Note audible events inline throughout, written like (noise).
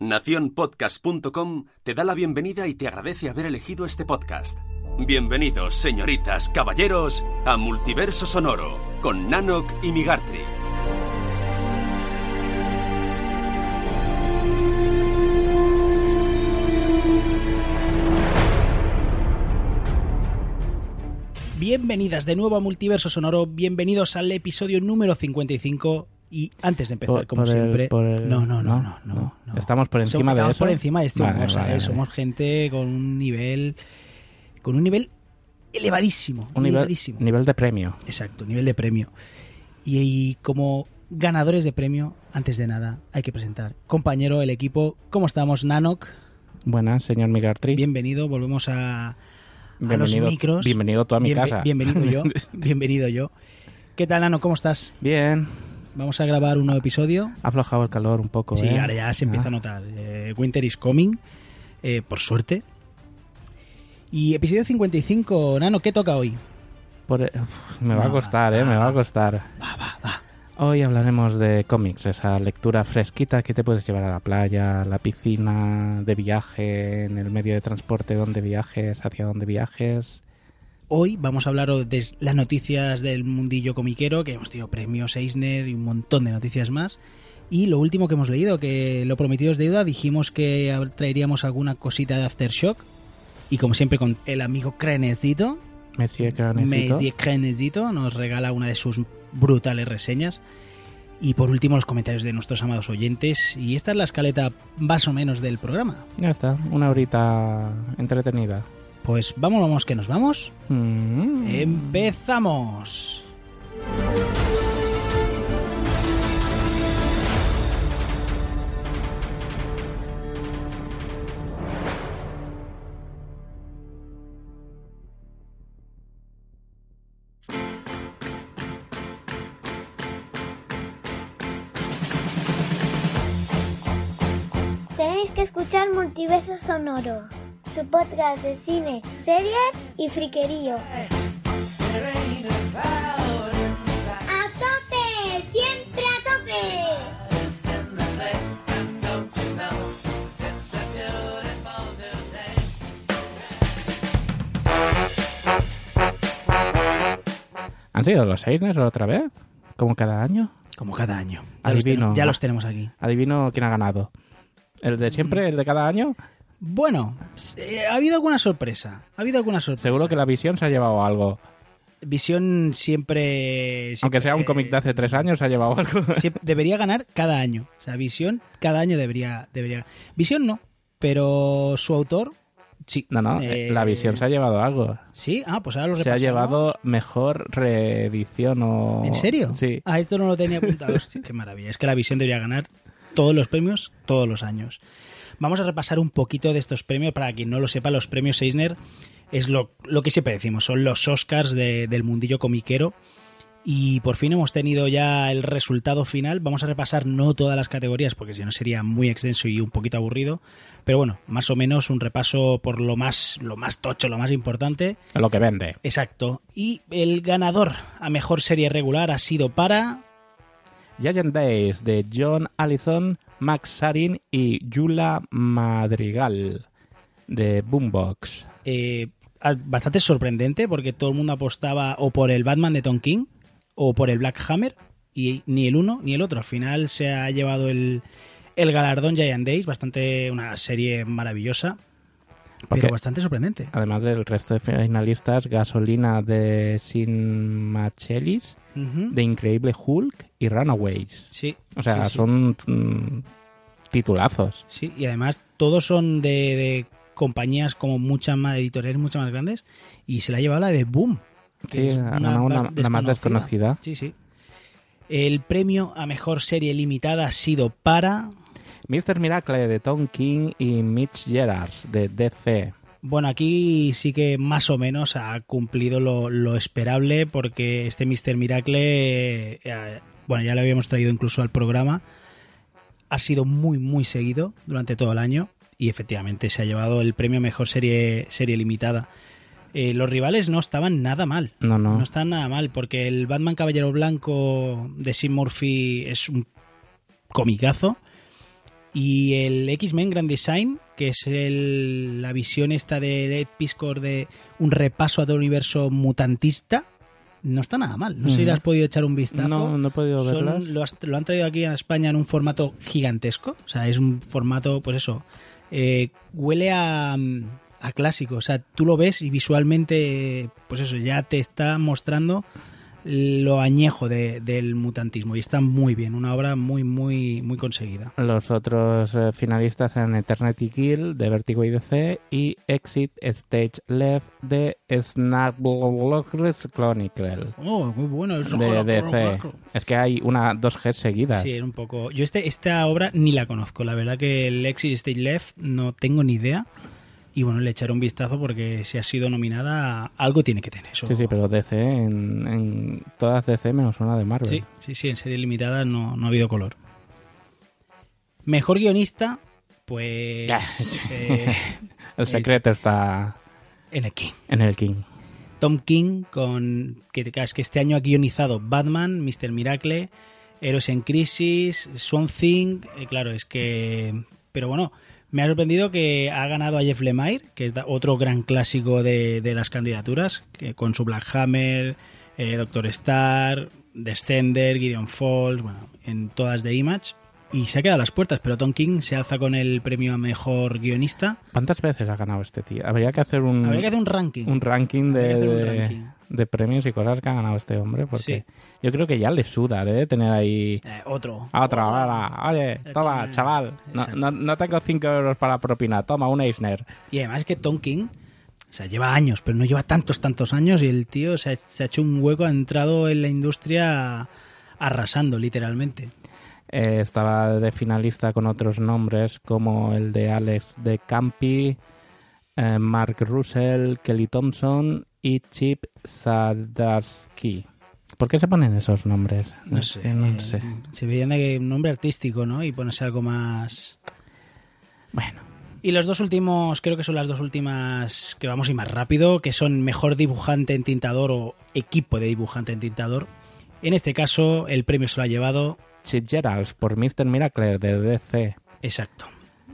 Naciónpodcast.com te da la bienvenida y te agradece haber elegido este podcast. Bienvenidos, señoritas, caballeros, a Multiverso Sonoro con Nanok y Migartri. Bienvenidas de nuevo a Multiverso Sonoro, bienvenidos al episodio número 55 y antes de empezar, Por- como por siempre... el- no, no, no, ¿no? no, no. Estamos por encima Somos- de estamos eso. por encima de este Vale, humor, vale, ¿sabes? vale. Somos gente con un nivel... Con un nivel elevadísimo. Un nivel, elevadísimo. nivel de premio. Exacto, nivel de premio. Y, y como ganadores de premio, antes de nada, hay que presentar. Compañero, el equipo, ¿cómo estamos? Nanok, Buenas, señor Migartri. bienvenido, volvemos a, a los micros. bienvenido tú a mi casa. Bienvenido yo, (laughs) bienvenido yo. ¿Qué tal, Nano? ¿Cómo estás? Bien. Vamos a grabar un nuevo episodio. Ha aflojado el calor un poco, Sí, ¿eh? ahora ya se empieza a Ah. notar. Eh, Winter is coming, eh, por suerte. Y episodio 55, Nano, ¿qué toca hoy? Por- uf, me va a Va, costar, ¿eh? va, Me va a costar. Va, va, va. Hoy hablaremos de cómics, esa lectura fresquita que te puedes llevar a la playa, a la piscina, de viaje, en el medio de transporte donde viajes, hacia donde viajes. Hoy vamos a hablar de las noticias del mundillo comiquero, que hemos tenido premios Eisner y un montón de noticias más. Y lo último que hemos leído, que lo prometido es deuda, dijimos que traeríamos alguna cosita de Aftershock. Y como siempre con el amigo Crenecito, Monsieur Cranecito. Messi Crenecito nos regala una de sus brutales reseñas. Y por último los comentarios de nuestros amados oyentes. Y esta es la escaleta más o menos del programa. Ya está, una horita entretenida. Pues vamos, vamos, que nos vamos. Mm. Empezamos. Tenéis que escuchar Multiverso Sonoro, su podcast de cine, series y friquerío. ¡A tope! ¡Siempre a tope! ¿Han sido los Eisner otra vez? Como cada año. Como cada año. Ya, Adivino. ya los tenemos aquí. Adivino quién ha ganado. ¿El de siempre, el de cada año? Bueno, eh, ha habido alguna sorpresa. Ha habido alguna sorpresa. Seguro que la visión se ha llevado algo. Visión siempre... Aunque sea un cómic de hace tres años, se ha llevado algo. (laughs) Debería ganar cada año. O sea, Visión cada año debería... debería Visión no, pero su autor... Sí. No, no, Eh, la visión se ha llevado algo. Sí, ah, pues ahora lo Se ha repasamos. llevado mejor reedición o... ¿En serio? Sí. Ah, esto no lo tenía apuntado. (laughs) Hostia, qué maravilla. Es que la visión debería ganar todos los premios todos los años. Vamos a repasar un poquito de estos premios. Para quien no lo sepa, los premios Eisner es lo, lo que siempre decimos, son los Oscars de- del mundillo comiquero. Y por fin hemos tenido ya el resultado final. Vamos a repasar no todas las categorías, porque si no sería muy extenso y un poquito aburrido. Pero bueno, más o menos un repaso por lo más, lo más tocho, lo más importante. Lo que vende. Exacto. Y el ganador a mejor serie regular ha sido para. Giant Days de John Allison, Max Sarin y Yula Madrigal de Boombox. eh, bastante sorprendente porque todo el mundo apostaba o por el Batman de Tom King o por el Black Hammer y ni el uno ni el otro. Al final se ha llevado el, el galardón Giant Days, bastante una serie maravillosa, Porque- pero bastante sorprendente. Además del resto de finalistas, Gasolina de Sin Machelis, Ujú. de Increíble Hulk y Runaways. Sí. O sea, sí, sí. son mm, titulazos. Sí, y además todos son de, de compañías como muchas más editoriales mucho más grandes y se la ha llevado la de Boom. Sí, una- la más desconocida. Sí, sí. El premio a mejor serie limitada ha sido para Mr. Miracle de Tom King y Mitch Gerards de DC. Bueno, aquí sí que más o menos ha cumplido lo, lo esperable porque este Mr. Miracle, eh, bueno, ya lo habíamos traído incluso al programa, ha sido muy, muy seguido durante todo el año y efectivamente se ha llevado el premio Mejor Serie, serie Limitada. Eh, los rivales no estaban nada mal. No, no. No están nada mal, porque el Batman Caballero Blanco de Sim Murphy es un comicazo. Y el X-Men Grand Design, que es el- la visión esta de Ed Piscor de un repaso a todo el universo mutantista, no está nada mal. No sé si le has podido echar un vistazo. No, no he podido Son- verlas. lo, has- lo han traído aquí a España en un formato gigantesco. O sea, es un formato, pues eso, eh, huele a, a clásico. O sea, tú lo ves y visualmente, pues eso, ya te está mostrando lo añejo de- del mutantismo. Y está muy bien, una obra muy, muy, muy conseguida. Los otros eh, finalistas eran Eternity Kill de Vertigo y DC y Exit Stage Left de Snarkblockers Chronicle Oh, muy bueno. eso. de DC. Es que hay una dos G seguidas. Sí, un poco. Yo este, esta obra ni la conozco. La verdad que el Exit Stage Left no tengo ni idea. Y bueno, le echaré un vistazo porque si ha sido nominada, algo tiene que tener. Eso. Sí, sí, pero DC en, en todas DC menos una de Marvel. Sí, sí, sí, en serie limitada no, no ha habido color. Mejor guionista, pues. (laughs) eh, (laughs) El secreto está en el King. en el King. Tom King, con que, que este año ha guionizado Batman, Mr. Miracle, Héroes en Crisis, Swamp Thing. eh, claro, es que. Pero bueno, me ha sorprendido que ha ganado a Jeff Lemire, que es otro gran clásico de, de las candidaturas, que con su Black Hammer, eh, Doctor Star, Descender, Gideon Falls, bueno, en todas de Image. Y se ha quedado a las puertas, pero Tom King se alza con el premio a mejor guionista. ¿Cuántas veces ha ganado este tío? Habría que hacer un, Habría que hacer un ranking. un ranking de, De- premios y cosas que ha ganado este hombre, porque Sí. yo creo que ya le suda, debe tener ahí... Eh, otro. A otra hora. Oye, toma, chaval. No, no, no tengo 5 euros para propina. Toma, un Eisner. Y además que Tom King, o sea, lleva años, pero no lleva tantos, tantos años y el tío se ha, se ha hecho un hueco, ha entrado en la industria arrasando, literalmente. Eh, estaba de finalista con otros nombres como el de Alex de Campi, eh, Mark Russell, Kelly Thompson y Chip Zdarsky. ¿Por qué se ponen esos nombres? No sé, que no sé. se veía de un nombre artístico, ¿no? Y ponerse algo más... Bueno, Y los dos últimos, creo que son las dos últimas que vamos a ir más rápido, que son mejor dibujante en tintador o equipo de dibujante en tintador. En este caso, el premio se lo ha llevado Chip Geralds por Mr. Miracle de DC. Exacto.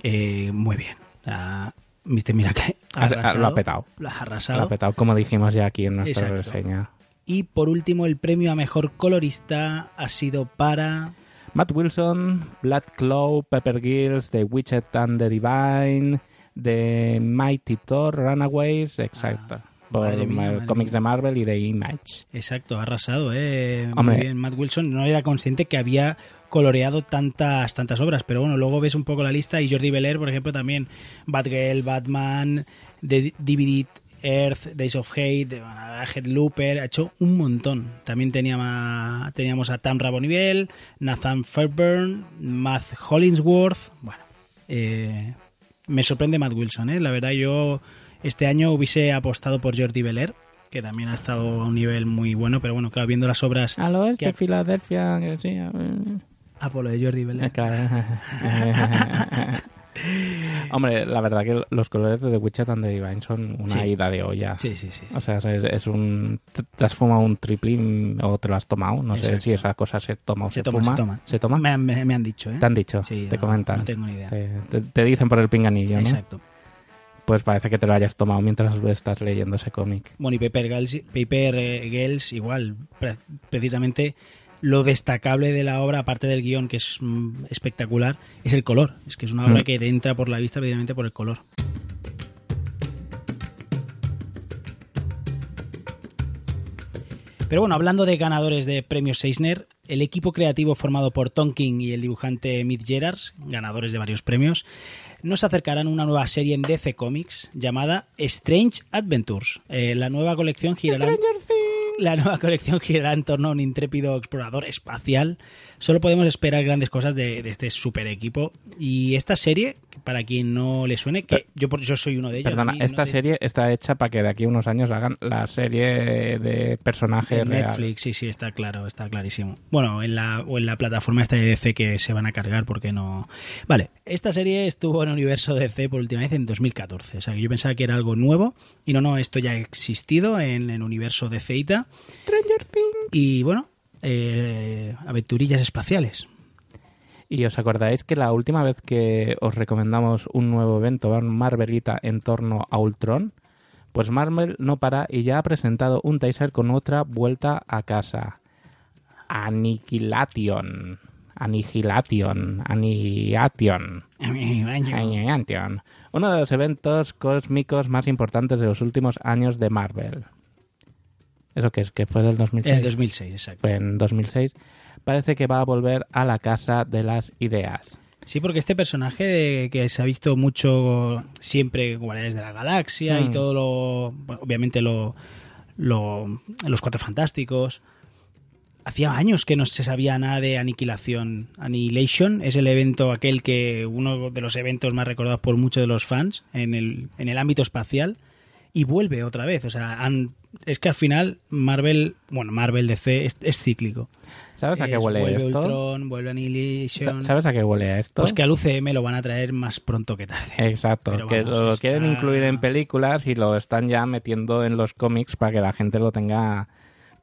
Eh, muy bien. Ah, Mr. Miracle arrasado, lo ha petado. Lo ha Lo arrasado. ha petado, como dijimos ya aquí en nuestra Exacto. reseña. Y por último, el premio a mejor colorista ha sido para. Matt Wilson, Blood Claw, Pepper Gills, The Witcher and the Divine, The Mighty Thor, Runaways, exacto. Ah, madre cómics de Marvel y de Image. Exacto, ha arrasado, ¿eh? Hombre. Muy bien, Matt Wilson no era consciente que había coloreado tantas tantas obras, pero bueno, luego ves un poco la lista y Jordi Belair, por ejemplo, también Batgirl, Batman, The DVD Earth, Days of Hate, de- Head Looper, ha hecho un montón. También teníamos, teníamos a Tamra Bonivel, Nathan Fairburn, Matt Hollingsworth, bueno, eh, me sorprende Matt Wilson, ¿eh? La verdad yo este año hubiese apostado por Jordi Belair, que también ha estado a un nivel muy bueno, pero bueno, claro, viendo las obras... Al oeste, Que- Filadelfia, que sí. eh, Ah, de Jordi Belair. eh, claro. (laughs) Hombre, la verdad que los colores de The Witcher and the Divine son una Sí. ida de olla. Sí, sí, sí. O sea, es, es un... te- ¿Te has fumado un triple o te lo has tomado? No sé si esa cosa se toma o se, Se toma, fuma. se toma. ¿Se toma? Me, han- me- me han dicho, ¿eh? Te han dicho, Sí, te no, comentan. no tengo ni idea. Te, te- te dicen por el pinganillo, ¿no? Exacto. Pues parece que te lo hayas tomado mientras estás leyendo ese cómic. Bueno, y Paper Girls, Paper eh, Girls igual, pre- precisamente lo destacable de la obra, aparte del guion que es mm, espectacular, es el color. Es que es una obra Mm. que te entra por la vista precisamente por el color. Pero bueno, hablando de ganadores de premios Eisner, el equipo creativo formado por Tom King y el dibujante Mitch Gerards, ganadores de varios premios, nos acercarán a una nueva serie en DC Comics llamada Strange Adventures. Eh, la nueva colección girará... La nueva colección girará en torno a un intrépido explorador espacial. Solo podemos esperar grandes cosas de, de este super equipo. Y esta serie, para quien no le suene, que yo, por- yo soy uno de ellos. Perdona, mí esta te- serie está hecha para que de aquí a unos años hagan la serie de personajes real. Netflix, sí, sí, está claro, está clarísimo. Bueno, en la, o en la plataforma esta de DC que se van a cargar porque no... Vale, esta serie estuvo en el universo DC por última vez en 2014. O sea, que yo pensaba que era algo nuevo y no, no, esto ya ha existido en el universo DC y bueno, eh, aventurillas espaciales. Y os acordáis que la última vez que os recomendamos un nuevo evento, Marvelita en torno a Ultron, pues Marvel no para y ya ha presentado un teaser con otra vuelta a casa. Aniquilation. Annihilation. Annihilation. Annihilation. Uno de los eventos cósmicos más importantes de los últimos años de Marvel. ¿Eso qué es? ¿Que fue del 2006? En el 2006, exacto. Fue en 2006. Parece que va a volver a la casa de las ideas. Sí, porque este personaje de- que se ha visto mucho siempre en Guardianes de la Galaxia y Mm. todo lo. bueno, obviamente lo, lo- Los Cuatro Fantásticos. Hacía años que no se sabía nada de Aniquilación. Annihilation es el evento, aquel que. uno de los eventos más recordados por muchos de los fans en el, en el ámbito espacial. Y vuelve otra vez. O sea, han- es que al final Marvel. Bueno, Marvel DC es, es cíclico. ¿Sabes a qué Es- huele vuelve esto? Ultron, vuelve Annihilation. Sa- ¿Sabes a qué huele esto? Pues que al UCM lo van a traer más pronto que tarde. Exacto, Pero que vamos, lo está- quieren incluir en películas y lo están ya metiendo en los cómics para que la gente lo tenga.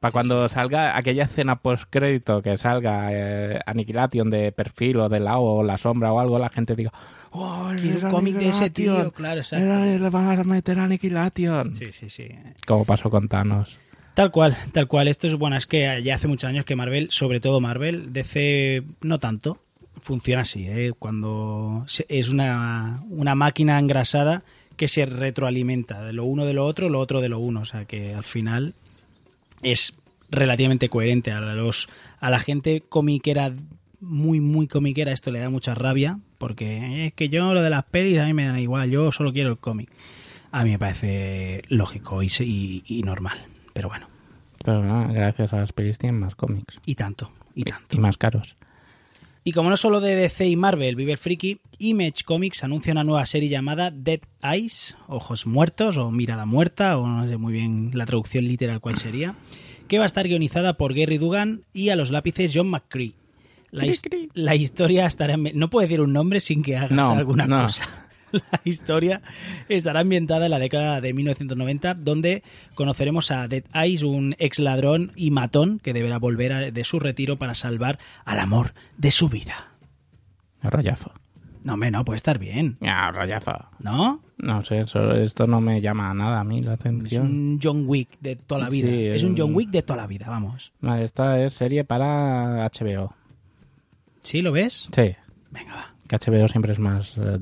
Para cuando salga aquella escena post-crédito que salga eh, Annihilation de perfil o de lado o la sombra o algo, la gente diga: ¡Oh, un cómic de ese tío, claro, exacto. Le van a meter Annihilation. Sí, sí, sí. Como pasó con Thanos. Tal cual, tal cual. Esto es bueno, es que ya hace muchos años que Marvel, sobre todo Marvel, DC no tanto, funciona así, ¿eh? cuando es una, una máquina engrasada que se retroalimenta de lo uno de lo otro, lo otro de lo uno, o sea que al final es relativamente coherente a los a la gente comiquera muy muy comiquera esto le da mucha rabia porque es que yo lo de las pelis a mí me da igual yo solo quiero el cómic a mí me parece lógico y, y- y normal pero bueno Pero nada, gracias a las pelis tienen más cómics. y tanto y tanto Y más caros. Y como no solo de DC y Marvel vive el friki, Image Comics anuncia una nueva serie llamada Dead Eyes, Ojos Muertos o Mirada Muerta, o no sé muy bien la traducción literal cuál sería, que va a estar guionizada por Gary Dugan y a los lápices John McCree. La, his- la historia estará... ambi- No puedo decir un nombre sin que hagas No, alguna no. cosa. (laughs) La historia estará ambientada en la década de 1990, donde conoceremos a Dead Eyes, un ex ladrón y matón que deberá volver a- de su retiro para salvar al amor de su vida. Rollazo. No, hombre, no, puede estar bien, Ya, rollazo. ¿no? No sé, eso- esto no me llama a nada a mí la Es atención. un John Wick de toda la vida. Sí, es un es John Wick de toda la vida, vamos. Esta es serie para HBO. ¿Sí lo ves? Sí, Venga, va. que HBO siempre es más eh,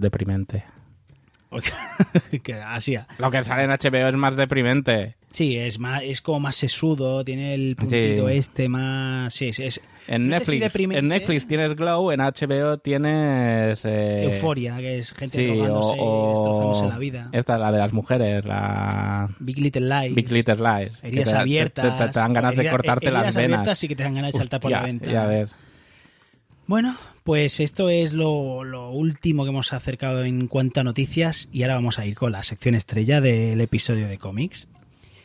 deprimente. (laughs) que así. Lo que sale en HBO es más deprimente. Sí, es más, es como más sesudo, tiene el puntito Sí. este más. Sí, sí, es. En no sé si Netflix, en Netflix tienes Glow, en HBO tienes... eh, Euforia, que es gente sí, drogándose o, y destrozándose o la vida. Esta, la de las mujeres, la Big Little Lies. Big Little Lies. Heridas te, abiertas. Te, te dan ganas de cortarte heridas las venas. abiertas sí que te dan ganas de saltar por la ventana. ya ves. Bueno, pues esto es lo, lo último que hemos acercado en cuanto a noticias y ahora vamos a ir con la sección estrella del episodio de cómics.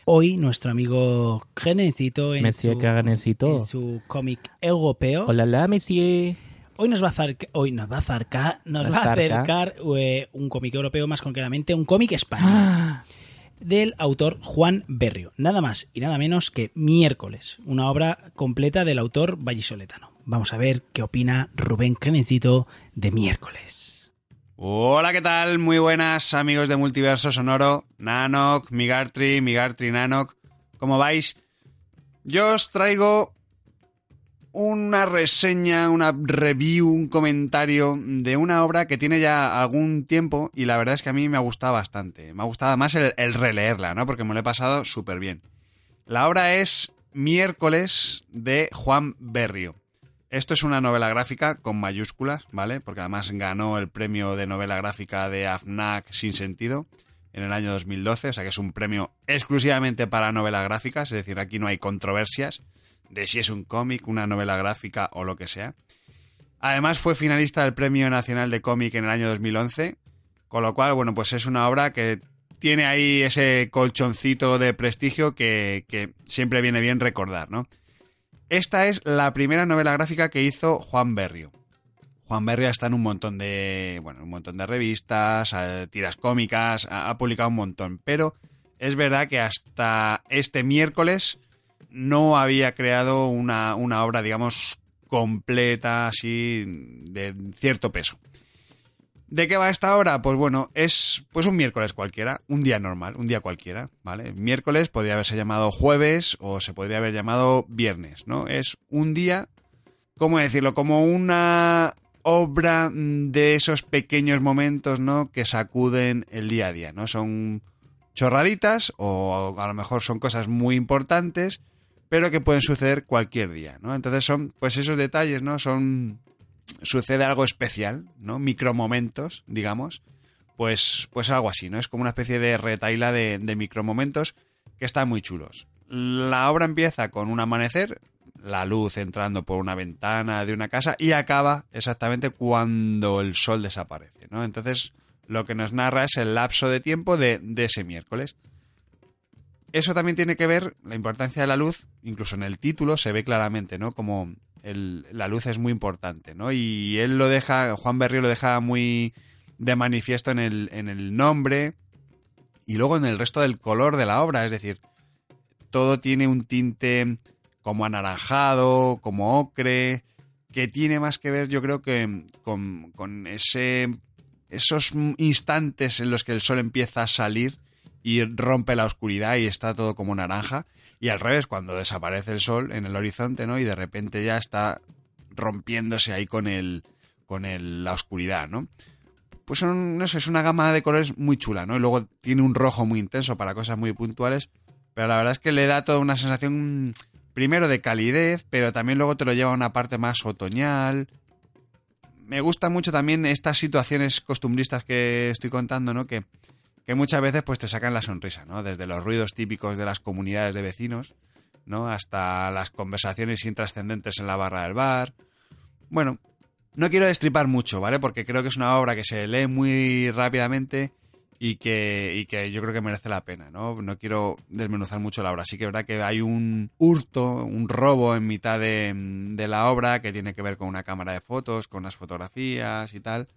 Hoy nuestro amigo Genesito en Monsieur su, en su cómic europeo Hola, la monsieur. hoy nos va a acercar, hoy nos va a acercar, nos va a Acerca. acercar eh, un cómic europeo, más concretamente un cómic español Ah. (gasps) del autor Juan Berrio. Nada más y nada menos que Miércoles, una obra completa del autor vallisoletano. Vamos a ver qué opina Rubén Genesito de Miércoles. Hola, ¿qué tal? Muy buenas amigos de Multiverso Sonoro, Nanok, Migartri, Migartri, Nanok. ¿Cómo vais? Yo os traigo una reseña, una review, un comentario de una obra que tiene ya algún tiempo y la verdad es que a mí me ha gustado bastante. Me ha gustado más el, el releerla, ¿no? Porque me lo he pasado súper bien. La obra es Miércoles de Juan Berrio. Esto es una novela gráfica con mayúsculas, ¿vale? Porque además ganó el premio de novela gráfica de AFNAC sin sentido. en el año 2012, o sea que es un premio exclusivamente para novelas gráficas, es decir, aquí no hay controversias de si es un cómic, una novela gráfica o lo que sea. Además fue finalista del Premio Nacional de Cómic en el año 2011, con lo cual, bueno, pues es una obra que tiene ahí ese colchoncito de prestigio que, que siempre viene bien recordar, ¿no? Esta es la primera novela gráfica que hizo Juan Berrio. Juan Berria está en un montón de, bueno, un montón de revistas, eh, tiras cómicas, ha, publicado un montón, pero es verdad que hasta este miércoles no había creado una, una obra, digamos, completa, así, de cierto peso. ¿De qué va esta hora? Pues bueno, es pues un miércoles cualquiera, un día normal, un día cualquiera, ¿vale? Miércoles podría haberse llamado jueves o se podría haber llamado viernes, ¿no? Es un día, ¿cómo decirlo? Como una obra de esos pequeños momentos, ¿no? Que sacuden el día a día, ¿no? Son chorraditas o a lo mejor son cosas muy importantes, pero que pueden suceder cualquier día, ¿no? Entonces son, pues esos detalles, ¿no? Son, sucede algo especial, ¿no? Micromomentos, digamos, pues, pues algo así, ¿no? Es como una especie de retaila de, de micromomentos que están muy chulos. La obra empieza con un amanecer, la luz entrando por una ventana de una casa y acaba exactamente cuando el sol desaparece, ¿no? Entonces, lo que nos narra es el lapso de tiempo de, ese miércoles. Eso también tiene que ver, la importancia de la luz, incluso en el título se ve claramente, ¿no? Como la luz es muy importante, ¿no? Y él lo deja, Juan Berrío lo deja muy de manifiesto en el, en el nombre y luego en el resto del color de la obra, es decir, todo tiene un tinte como anaranjado, como ocre, que tiene más que ver yo creo que con, con ese, esos instantes en los que el sol empieza a salir y rompe la oscuridad y está todo como naranja. Y al revés, cuando desaparece el sol en el horizonte, ¿no? Y de repente ya está rompiéndose ahí con el, con el, la oscuridad, ¿no? Pues no sé, es una gama de colores muy chula, ¿no? Y luego tiene un rojo muy intenso para cosas muy puntuales, pero la verdad es que le da toda una sensación primero de calidez, pero también luego te lo lleva a una parte más otoñal. Me gustan mucho también estas situaciones costumbristas que estoy contando, ¿no? Que, que muchas veces pues te sacan la sonrisa, ¿no? Desde los ruidos típicos de las comunidades de vecinos, ¿no? Hasta las conversaciones intrascendentes en la barra del bar. Bueno, no quiero destripar mucho, ¿vale? Porque creo que es una obra que se lee muy rápidamente y que, y que yo creo que merece la pena, ¿no? No quiero desmenuzar mucho la obra. Sí que es verdad que hay un hurto, un robo en mitad de, de la obra que tiene que ver con una cámara de fotos, con las fotografías y tal.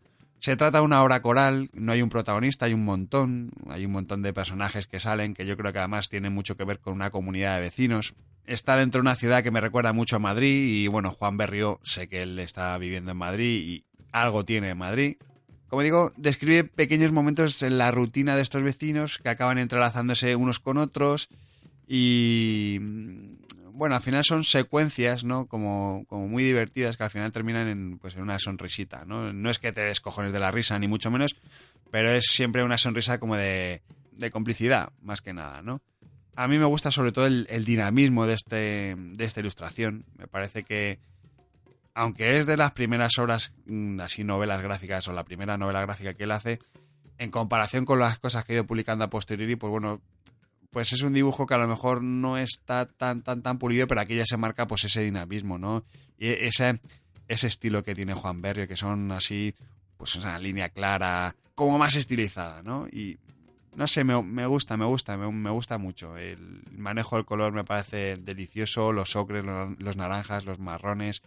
Se trata de una obra coral, no hay un protagonista, hay un montón, hay un montón de personajes que salen, que yo creo que además tienen mucho que ver con una comunidad de vecinos. Está dentro de una ciudad que me recuerda mucho a Madrid y bueno, Juan Berrio sé que él está viviendo en Madrid y algo tiene en Madrid. Como digo, describe pequeños momentos en la rutina de estos vecinos que acaban entrelazándose unos con otros y bueno, al final son secuencias, ¿no? Como, como muy divertidas que al final terminan en, pues, en una sonrisita, ¿no? No es que te descojones de la risa, ni mucho menos, pero es siempre una sonrisa como de, de complicidad, más que nada, ¿no? A mí me gusta sobre todo el, el dinamismo de, este, de esta ilustración. Me parece que, aunque es de las primeras obras, mm, así novelas gráficas, o la primera novela gráfica que él hace, en comparación con las cosas que ha ido publicando a posteriori, pues bueno, pues es un dibujo que a lo mejor no está tan, tan, tan pulido, pero aquí ya se marca pues ese dinamismo, ¿no? Y ese, ese estilo que tiene Juan Berrio, que son así, pues una línea clara, como más estilizada, ¿no? Y no sé, me, gusta, me gusta, me, gusta mucho. El manejo del color me parece delicioso, los ocres, los naranjas, los marrones,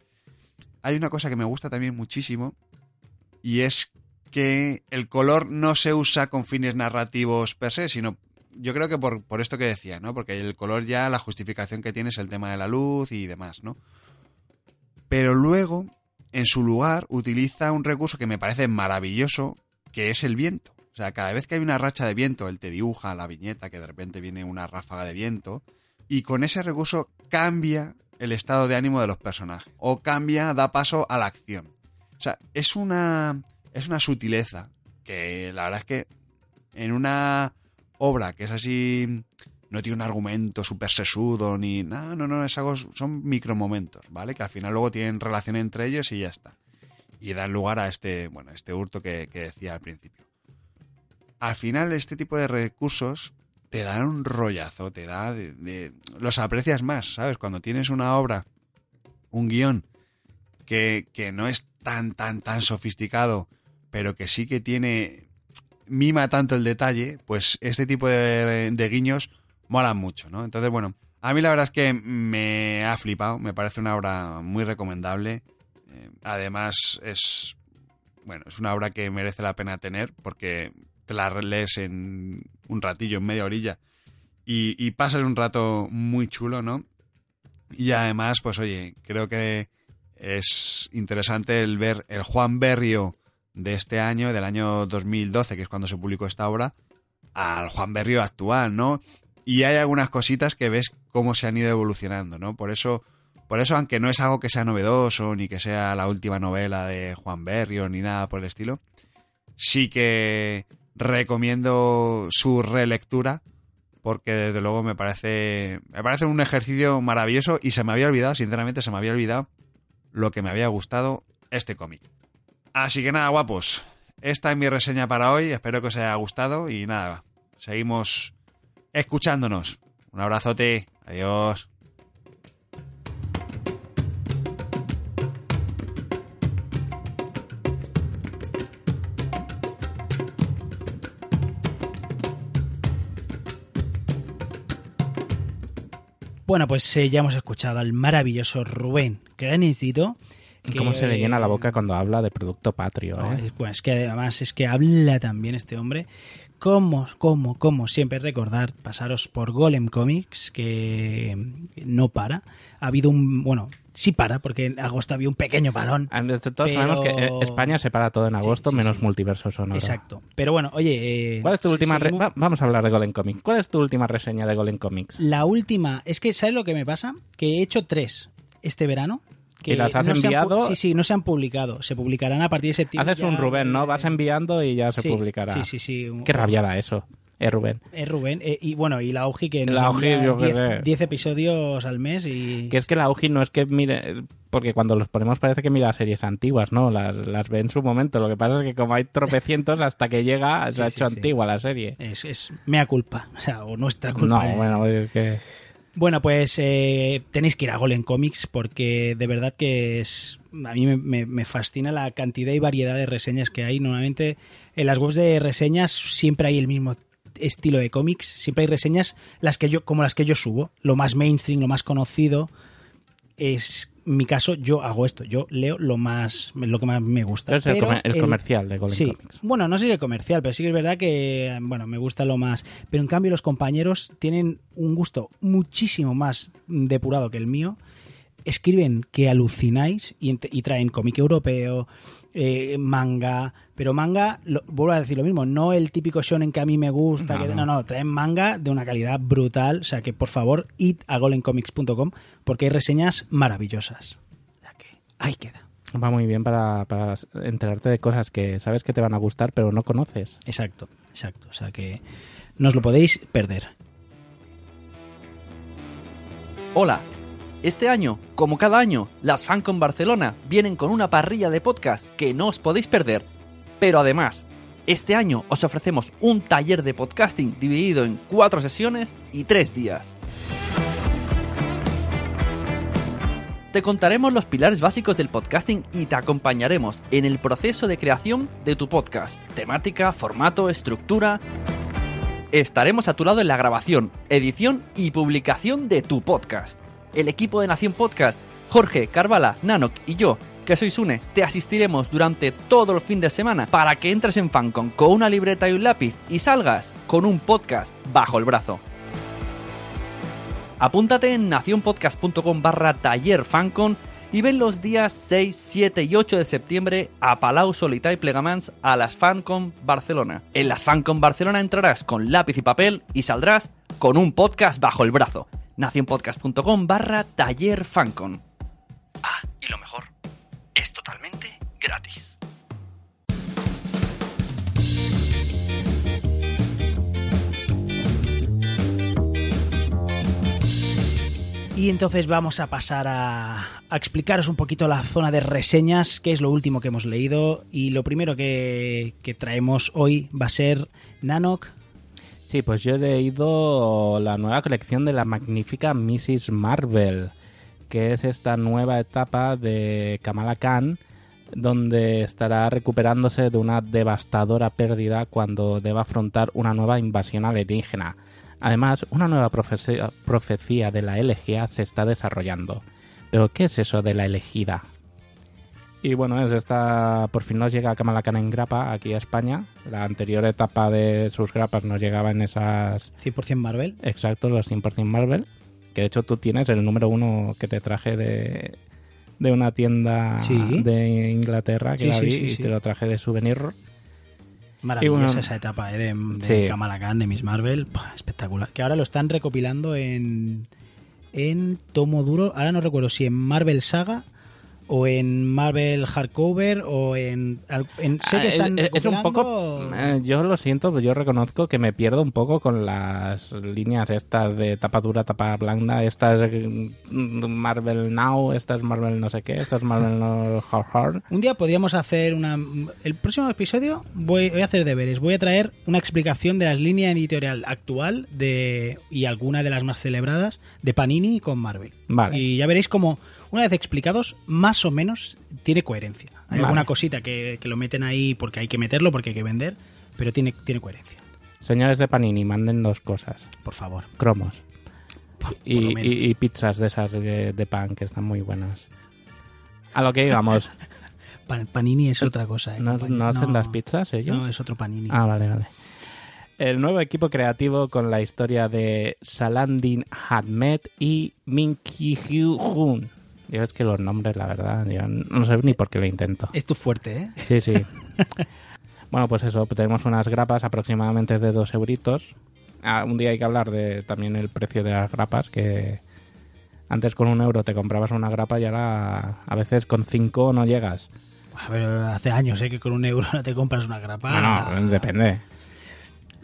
hay una cosa que me gusta también muchísimo y es que el color no se usa con fines narrativos per se, sino yo creo que por, por esto que decía, ¿no? Porque el color ya, la justificación que tiene es el tema de la luz y demás, ¿no? Pero luego, en su lugar, utiliza un recurso que me parece maravilloso, que es el viento. O sea, cada vez que hay una racha de viento, él te dibuja la viñeta, que de repente viene una ráfaga de viento, y con ese recurso cambia el estado de ánimo de los personajes. O cambia, da paso a la acción. O sea, es una, es una sutileza que la verdad es que en una obra que es así, no tiene un argumento súper sesudo ni no, no, no, es algo, son micromomentos, ¿vale? Que al final luego tienen relación entre ellos y ya está. Y dan lugar a este, bueno, este hurto que, que decía al principio. al final este tipo de recursos te dan un rollazo, te da los aprecias más, ¿sabes? Cuando tienes una obra, un guion que, que no es tan, tan, tan sofisticado, pero que sí que tiene, mima tanto el detalle, pues este tipo de, guiños molan mucho, ¿no? Entonces, bueno, a mí la verdad es que me ha flipado, me parece una obra muy recomendable. Eh, además, es, bueno, es una obra que merece la pena tener porque te la lees en un ratillo, en media orilla, y, y pasas un rato muy chulo, ¿no? Y además, pues oye, creo que es interesante el ver el Juan Berrio de este año, del año 2012, que es cuando se publicó esta obra, al Juan Berrio actual, ¿no? Y hay algunas cositas que ves cómo se han ido evolucionando, ¿no? Por eso, por eso, aunque no es algo que sea novedoso, ni que sea la última novela de Juan Berrio, ni nada por el estilo, sí que recomiendo su relectura porque desde luego me parece me parece un ejercicio maravilloso y se me había olvidado, sinceramente se me había olvidado lo que me había gustado este cómic. Así que nada, guapos, esta es mi reseña para hoy, espero que os haya gustado y nada, seguimos escuchándonos. Un abrazote, adiós. Bueno, pues eh, ya hemos escuchado al maravilloso Rubén Granecito. Y cómo se le llena la boca cuando habla de producto patrio, ¿eh? es, bueno, es que además es que habla también este hombre. Como, como, como siempre recordar, pasaros por Golem Comics, que no para. Ha habido un, bueno, sí para, porque en agosto había un pequeño parón. Ah, de- Todos Pero- sabemos que eh, España se para todo en agosto, sí, menos sí. multiverso sonoro. Exacto. Pero bueno, oye... eh, ¿Cuál es tu última re- va- Vamos a hablar de Golem Comics. ¿Cuál es tu última reseña de Golem Comics? La última, es que ¿sabes lo que me pasa? Que he hecho tres este verano. Que ¿Y las has no han enviado? sí, sí, no se han publicado. Se publicarán a partir de septiembre. Haces un Rubén, ¿no? eh, Vas enviando y ya se sí, publicará. Sí, sí, sí. Qué rabiada eso, eh, Rubén. Es Rubén. eh, y bueno, y la Auji que nos La envía yo qué 10 sé. 10 episodios al mes y... Que es que la UGI no es que mire, porque cuando los ponemos parece que mira series antiguas, ¿no? Las, las ve en su momento. Lo que pasa es que como hay tropecientos, hasta que llega se ha hecho sí, sí. antigua la serie. Es, es mea culpa, o sea, o nuestra culpa. No, eh. bueno, es que... Bueno, pues eh, tenéis que ir a Golem Comics porque de verdad que es a mí me, me- fascina la cantidad y variedad de reseñas que hay. Normalmente en las webs de reseñas siempre hay el mismo estilo de cómics, siempre hay reseñas las que yo como las que yo subo, lo más mainstream, lo más conocido es mi caso, yo hago esto, yo leo lo más lo que más me gusta. Es el, Pero comer- el el- comercial de Golem Sí, Comics. bueno, no sé si el comercial, pero sí que es verdad que, bueno, me gusta lo más. Pero en cambio los compañeros tienen un gusto muchísimo más depurado que el mío. Escriben que alucináis y traen cómic europeo, eh, manga, pero manga, lo- vuelvo a decir lo mismo, no el típico shonen que a mí me gusta, No, que, no. no, traen manga de una calidad brutal, o sea que por favor id a golencomics.com porque hay reseñas maravillosas. O sea que ahí queda. Va muy bien para, para enterarte de cosas que sabes que te van a gustar, pero no conoces. Exacto, exacto. O sea que no os lo podéis perder. Hola. Este año, como cada año, las FanCon Barcelona vienen con una parrilla de podcast que no os podéis perder. Pero además, este año os ofrecemos un taller de podcasting dividido en cuatro sesiones y tres días. Te contaremos los pilares básicos del podcasting y te acompañaremos en el proceso de creación de tu podcast. Temática, formato, estructura. Estaremos a tu lado en la grabación, edición y publicación de tu podcast. El equipo de Nación Podcast, Jorge, Carvala, Nanok y yo, que soy Sune, te asistiremos durante todo el fin de semana para que entres en Fancon con una libreta y un lápiz y salgas con un podcast bajo el brazo. Apúntate en nacionpodcast.com barra taller fancon y ven los días 6, 7 y 8 de septiembre a Palau Solità y Plegamans a las Fancon Barcelona. En las Fancon Barcelona entrarás con lápiz y papel y saldrás con un podcast bajo el brazo. nacionpodcast.com barra taller fancon. Ah, y lo mejor, es totalmente gratis. Y entonces vamos a pasar a, a explicaros un poquito la zona de reseñas, que es lo último que hemos leído. Y lo primero que, que traemos hoy va a ser Nanok. Sí, pues yo he leído la nueva colección de la magnífica Mrs. Marvel, que es esta nueva etapa de Kamala Khan, donde estará recuperándose de una devastadora pérdida cuando deba afrontar una nueva invasión alienígena. Además, una nueva profecía, profecía de la elegía se está desarrollando. Pero, ¿qué es eso de la elegida? Y bueno, es esta, por fin nos llega Kamala Khan en grapa aquí a España. La anterior etapa de sus grapas nos llegaba en esas... 100% Marvel. Exacto, los 100% Marvel. Que de hecho tú tienes el número uno que te traje de, de una tienda Sí. de Inglaterra que Sí, la vi sí, y te lo traje de souvenir. Maravillosa bueno, esa etapa eh, de, de. Kamala Khan, de Miss Marvel. Espectacular. Que ahora lo están recopilando en, en tomo duro. Ahora no recuerdo si en Marvel Saga o en Marvel Hardcover o en... en sé que Ah, están es, es un poco... eh, yo lo siento, pero yo reconozco que me pierdo un poco con las líneas estas de tapa dura, tapa blanda. Esta es mm, Marvel Now, esta es Marvel no sé qué, esta es Marvel no Hard Hard. Un día podríamos hacer una... El próximo episodio voy, voy a hacer deberes. Voy a traer una explicación de las líneas editorial actual de y alguna de las más celebradas de Panini con Marvel. Vale. Y ya veréis como, una vez explicados, más o menos tiene coherencia. Hay Vale. alguna cosita que, que lo meten ahí porque hay que meterlo, porque hay que vender, pero tiene, tiene coherencia. Señores de Panini, manden dos cosas. Por favor. cromos. por Y, menos. y- y pizzas de esas de, de pan que están muy buenas. A lo que íbamos. (laughs) Pa- Panini es otra cosa. ¿eh, ¿No, hacen No, las pizzas ellos? No, es otro Panini. Ah, vale, vale. El nuevo equipo creativo con la historia de Salandin Hadmed y Min Ki-hyu Jun. Yo es que los nombres, la verdad, yo no sé ni por qué lo intento. Es tu fuerte, ¿eh? Sí, sí. (laughs) bueno, pues eso, tenemos unas grapas aproximadamente de dos euritos. Ah, un día hay que hablar de también el precio de las grapas, que antes con un euro te comprabas una grapa y ahora a veces con cinco no llegas. A ver, hace años, ¿eh? Que con un euro no te compras una grapa. Bueno, depende.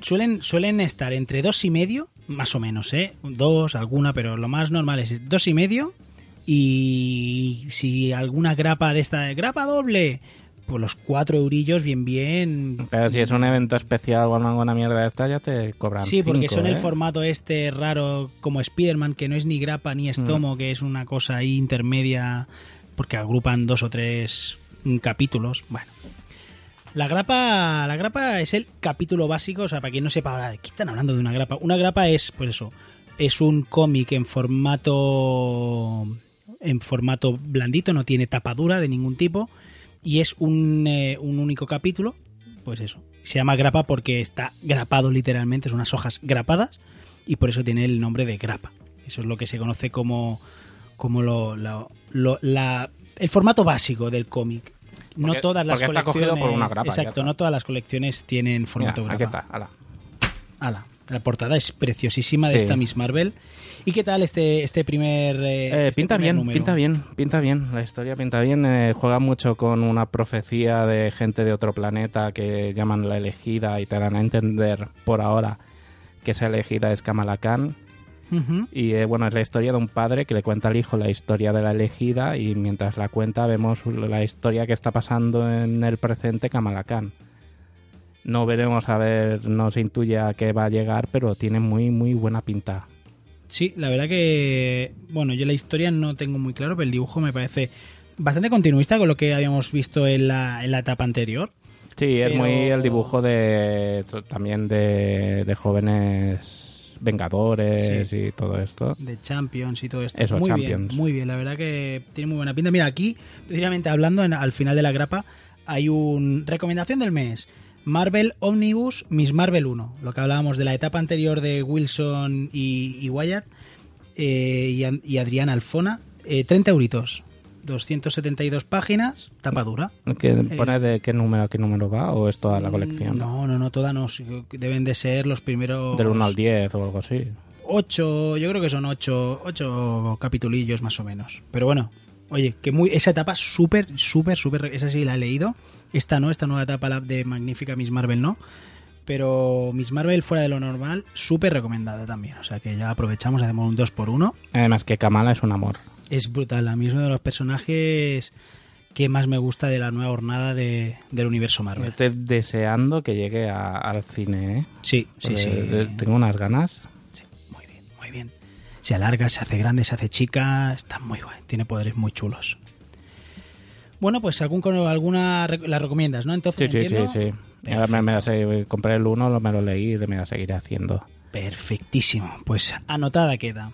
Suelen, suelen estar entre dos y medio, más o menos, ¿eh? Dos, alguna, pero lo más normal es dos y medio. Y si alguna grapa de esta de grapa doble, pues los cuatro eurillos, bien, bien. Pero si es un evento especial o alguna mierda de esta, ya te cobran Sí, porque cinco, son el ¿eh? formato este raro como Spider-Man, que no es ni grapa ni estomo, que es una cosa ahí intermedia, porque agrupan dos o tres mm, capítulos. Bueno. La grapa, la grapa es el capítulo básico, o sea, para quien no sepa de qué están hablando de una grapa. Una grapa es, pues eso, es un cómic en formato en formato blandito, no tiene tapadura de ningún tipo y es un, eh, un único capítulo, pues eso. Se llama grapa porque está grapado literalmente, son unas hojas grapadas y por eso tiene el nombre de grapa. Eso es lo que se conoce como, como lo, lo- lo- la, el formato básico del cómic. No todas las porque está colecciones. cogido por una grapa, exacto, no todas las colecciones tienen Mira, formato aquí grapa. está, ala. Ala, la portada es preciosísima de Sí. esta Miss Marvel. ¿Y qué tal este, este primer. eh, Eh, este pinta primer bien, número? pinta bien, pinta bien. La historia pinta bien. eh, juega mucho con una profecía de gente de otro planeta que llaman la elegida y te dan a entender por ahora que esa elegida es Kamala Khan. Y eh, bueno, es la historia de un padre que le cuenta al hijo la historia de la elegida y mientras la cuenta vemos la historia que está pasando en el presente Kamala Khan. No veremos a ver, no se intuye a qué va a llegar, pero tiene muy, muy buena pinta. Sí, la verdad que. Bueno, yo la historia no tengo muy claro, pero el dibujo me parece bastante continuista con lo que habíamos visto en la, en la etapa anterior. Sí, es Pero- muy el dibujo de también de, de jóvenes vengadores y todo esto. de Champions y todo esto. Eso, muy Champions. bien, muy bien. La verdad que tiene muy buena pinta. Mira, aquí, precisamente hablando, en- al final de la grapa, hay un recomendación del mes. Marvel Omnibus Miss Marvel 1. Lo que hablábamos de la etapa anterior de Wilson y, y Wyatt eh, y, y Adrián Alfona. Eh, 30 euritos. 272 páginas, tapa dura. ¿Qué, ¿Pone de qué número a qué número va o es toda la colección? Mm, No, no, no, toda no. Deben de ser los primeros... Del 1 al 10 o algo así. ocho, yo creo que son ocho, ocho capitulillos más o menos. Pero bueno, oye, que muy esa etapa súper, súper, súper, esa sí la he leído. Esta no, esta nueva etapa de Magnífica Miss Marvel no. Pero Miss Marvel fuera de lo normal, súper recomendada también. O sea que ya aprovechamos, hacemos un 2 por 1 Además que Kamala es un amor. Es brutal, a mí es uno de los personajes que más me gusta de la nueva jornada de, del universo Marvel. Estoy deseando que llegue a- al cine, ¿eh? Sí, sí, Porque sí. Tengo unas ganas. Se alarga, se hace grande, se hace chica, está muy guay, tiene poderes muy chulos. Bueno, pues algún alguna la recomiendas, ¿no? Sí, Entonces sí, sí, entiendo. sí. Ahora me, me sé- compré el uno, me lo leí y me la seguiré haciendo. Perfectísimo, pues anotada queda.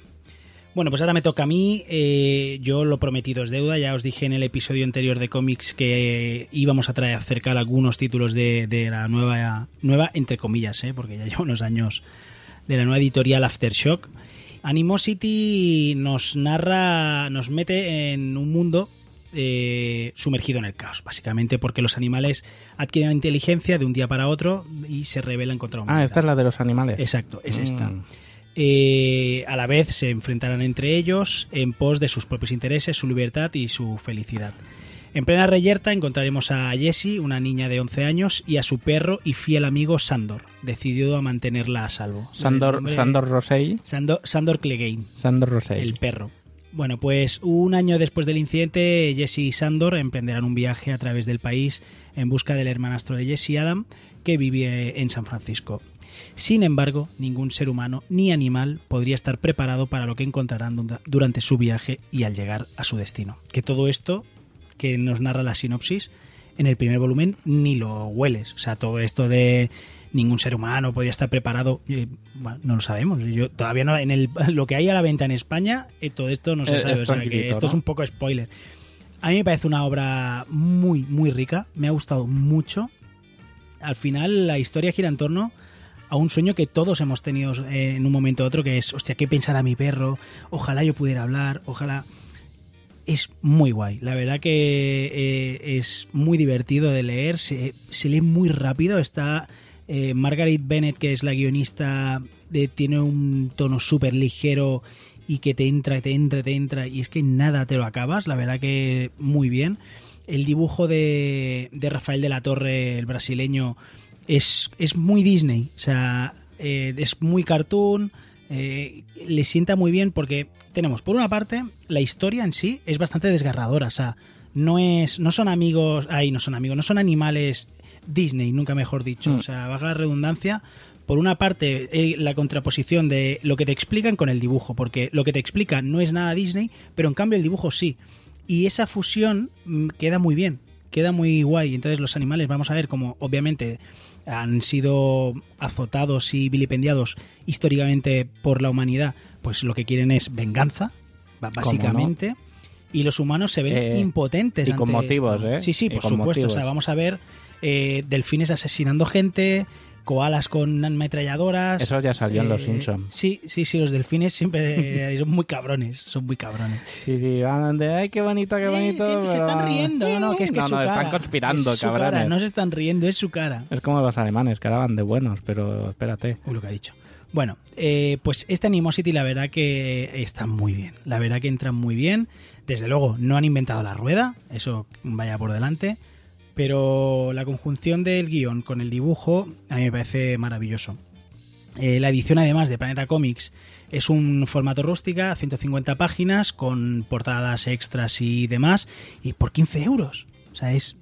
Bueno, pues ahora me toca a mí. eh, yo lo prometido es deuda. Ya os dije en el episodio anterior de cómics que íbamos a traer acercar algunos títulos de, de la nueva, nueva entre comillas, ¿eh? porque ya llevo unos años de la nueva editorial Aftershock. Animosity nos narra, nos mete en un mundo eh, sumergido en el caos, básicamente porque los animales adquieren inteligencia de un día para otro y se rebelan contra la Ah, esta es la de los animales. Exacto, es Mm. esta. Eh, a la vez se enfrentarán entre ellos en pos de sus propios intereses, su libertad y su felicidad. En plena reyerta encontraremos a Jessie, una niña de 11 años, y a su perro y fiel amigo Sandor, decidido a mantenerla a salvo. Sandor, nombre- Sandor Rosell. Sandor, Sandor Clegane, Sandor Rosell. el perro. Bueno, pues un año después del incidente, Jesse y Sandor emprenderán un viaje a través del país en busca del hermanastro de Jesse, Adam, que vive en San Francisco. Sin embargo, ningún ser humano ni animal podría estar preparado para lo que encontrarán dura- durante su viaje y al llegar a su destino. Que todo esto que nos narra la sinopsis en el primer volumen ni lo hueles. O sea, todo esto de ningún ser humano podría estar preparado, eh, bueno, no lo sabemos. Yo todavía no en el (laughs) lo que hay a la venta en España, eh, todo esto no se Es- sabe. es o sea, que esto es un poco spoiler. A mí me parece una obra muy, muy rica. Me ha gustado mucho. Al final, la historia gira en torno a un sueño que todos hemos tenido eh, en un momento u otro, que es, hostia, ¿qué pensará mi perro? Ojalá yo pudiera hablar, ojalá... Es muy guay, la verdad que eh, es muy divertido de leer, se, se lee muy rápido, está eh, Margaret Bennett, que es la guionista, tiene un tono súper ligero y que te entra, te entra, te entra, y es que nada te lo acabas, la verdad que muy bien. El dibujo de, de Rafael de la Torre, el brasileño, es, es muy Disney, o sea, eh, es muy cartoon, eh, le sienta muy bien porque tenemos, por una parte, la historia en sí es bastante desgarradora, o sea, no es, no son amigos, ahí no son amigos, no son animales Disney, nunca mejor dicho, Mm. o sea, baja la redundancia. Por una parte, eh, la contraposición de lo que te explican con el dibujo, porque lo que te explican no es nada Disney, pero en cambio el dibujo sí. Y esa fusión mm, queda muy bien, queda muy guay. Entonces los animales, vamos a ver cómo obviamente han sido azotados y vilipendiados históricamente por la humanidad, pues lo que quieren es venganza, ba- ¿Cómo básicamente. Y los humanos se ven Eh, impotentes. y con motivos, esto. ¿eh? Sí, sí, por supuesto. O sea, vamos a ver eh, delfines asesinando gente, koalas con ametralladoras. Eso ya salió en Los eh, Simpson. Sí, sí, sí, los delfines siempre (laughs) son muy cabrones, son muy cabrones. Sí, sí, van de, ay, qué bonito, qué Sí, bonito. siempre se están riendo, no, no, que es que no, es su no, cara. están conspirando, Es cara, cabrones. no se están riendo, es su cara. Es como los alemanes, que ahora van de buenos, pero espérate. Uy, lo que ha dicho. Bueno, eh, pues este Animosity la verdad que está muy bien. La verdad que entra muy bien. Desde luego, no han inventado la rueda, eso vaya por delante. Pero la conjunción del guion con el dibujo a mí me parece maravilloso. Eh, la edición además de Planeta Comics es un formato rústica, 150 páginas, con portadas extras y demás, y por 15 euros. O sea, es...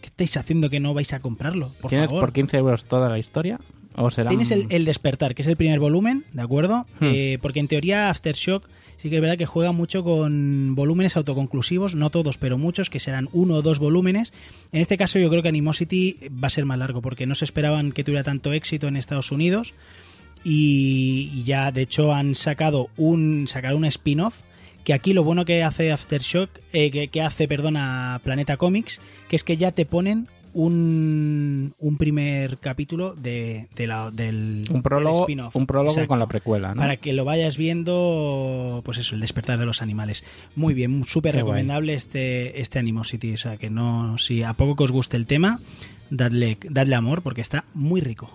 ¿Qué estáis haciendo que no vais a comprarlo? Por ¿Tienes favor. por 15 euros toda la historia? ¿O Tienes el, el despertar, que es el primer volumen, ¿de acuerdo? Hmm. Eh, porque en teoría Aftershock sí que es verdad que juega mucho con volúmenes autoconclusivos, no todos, pero muchos, que serán uno o dos volúmenes. En este caso yo creo que Animosity va a ser más largo, porque no se esperaban que tuviera tanto éxito en Estados Unidos. Y ya, de hecho, han sacado un, sacaron un spin-off que aquí lo bueno que hace Aftershock, eh, que, que hace, perdona, Planeta Comics, que es que ya te ponen un, un primer capítulo de, de la, del, un prólogo, del un prólogo Exacto. con la precuela, ¿no? Para que lo vayas viendo, pues eso, el despertar de los animales. Muy bien, súper guay. recomendable este, este Animosity. O sea, que no, si a poco que os guste el tema, dadle, dadle amor porque está muy rico.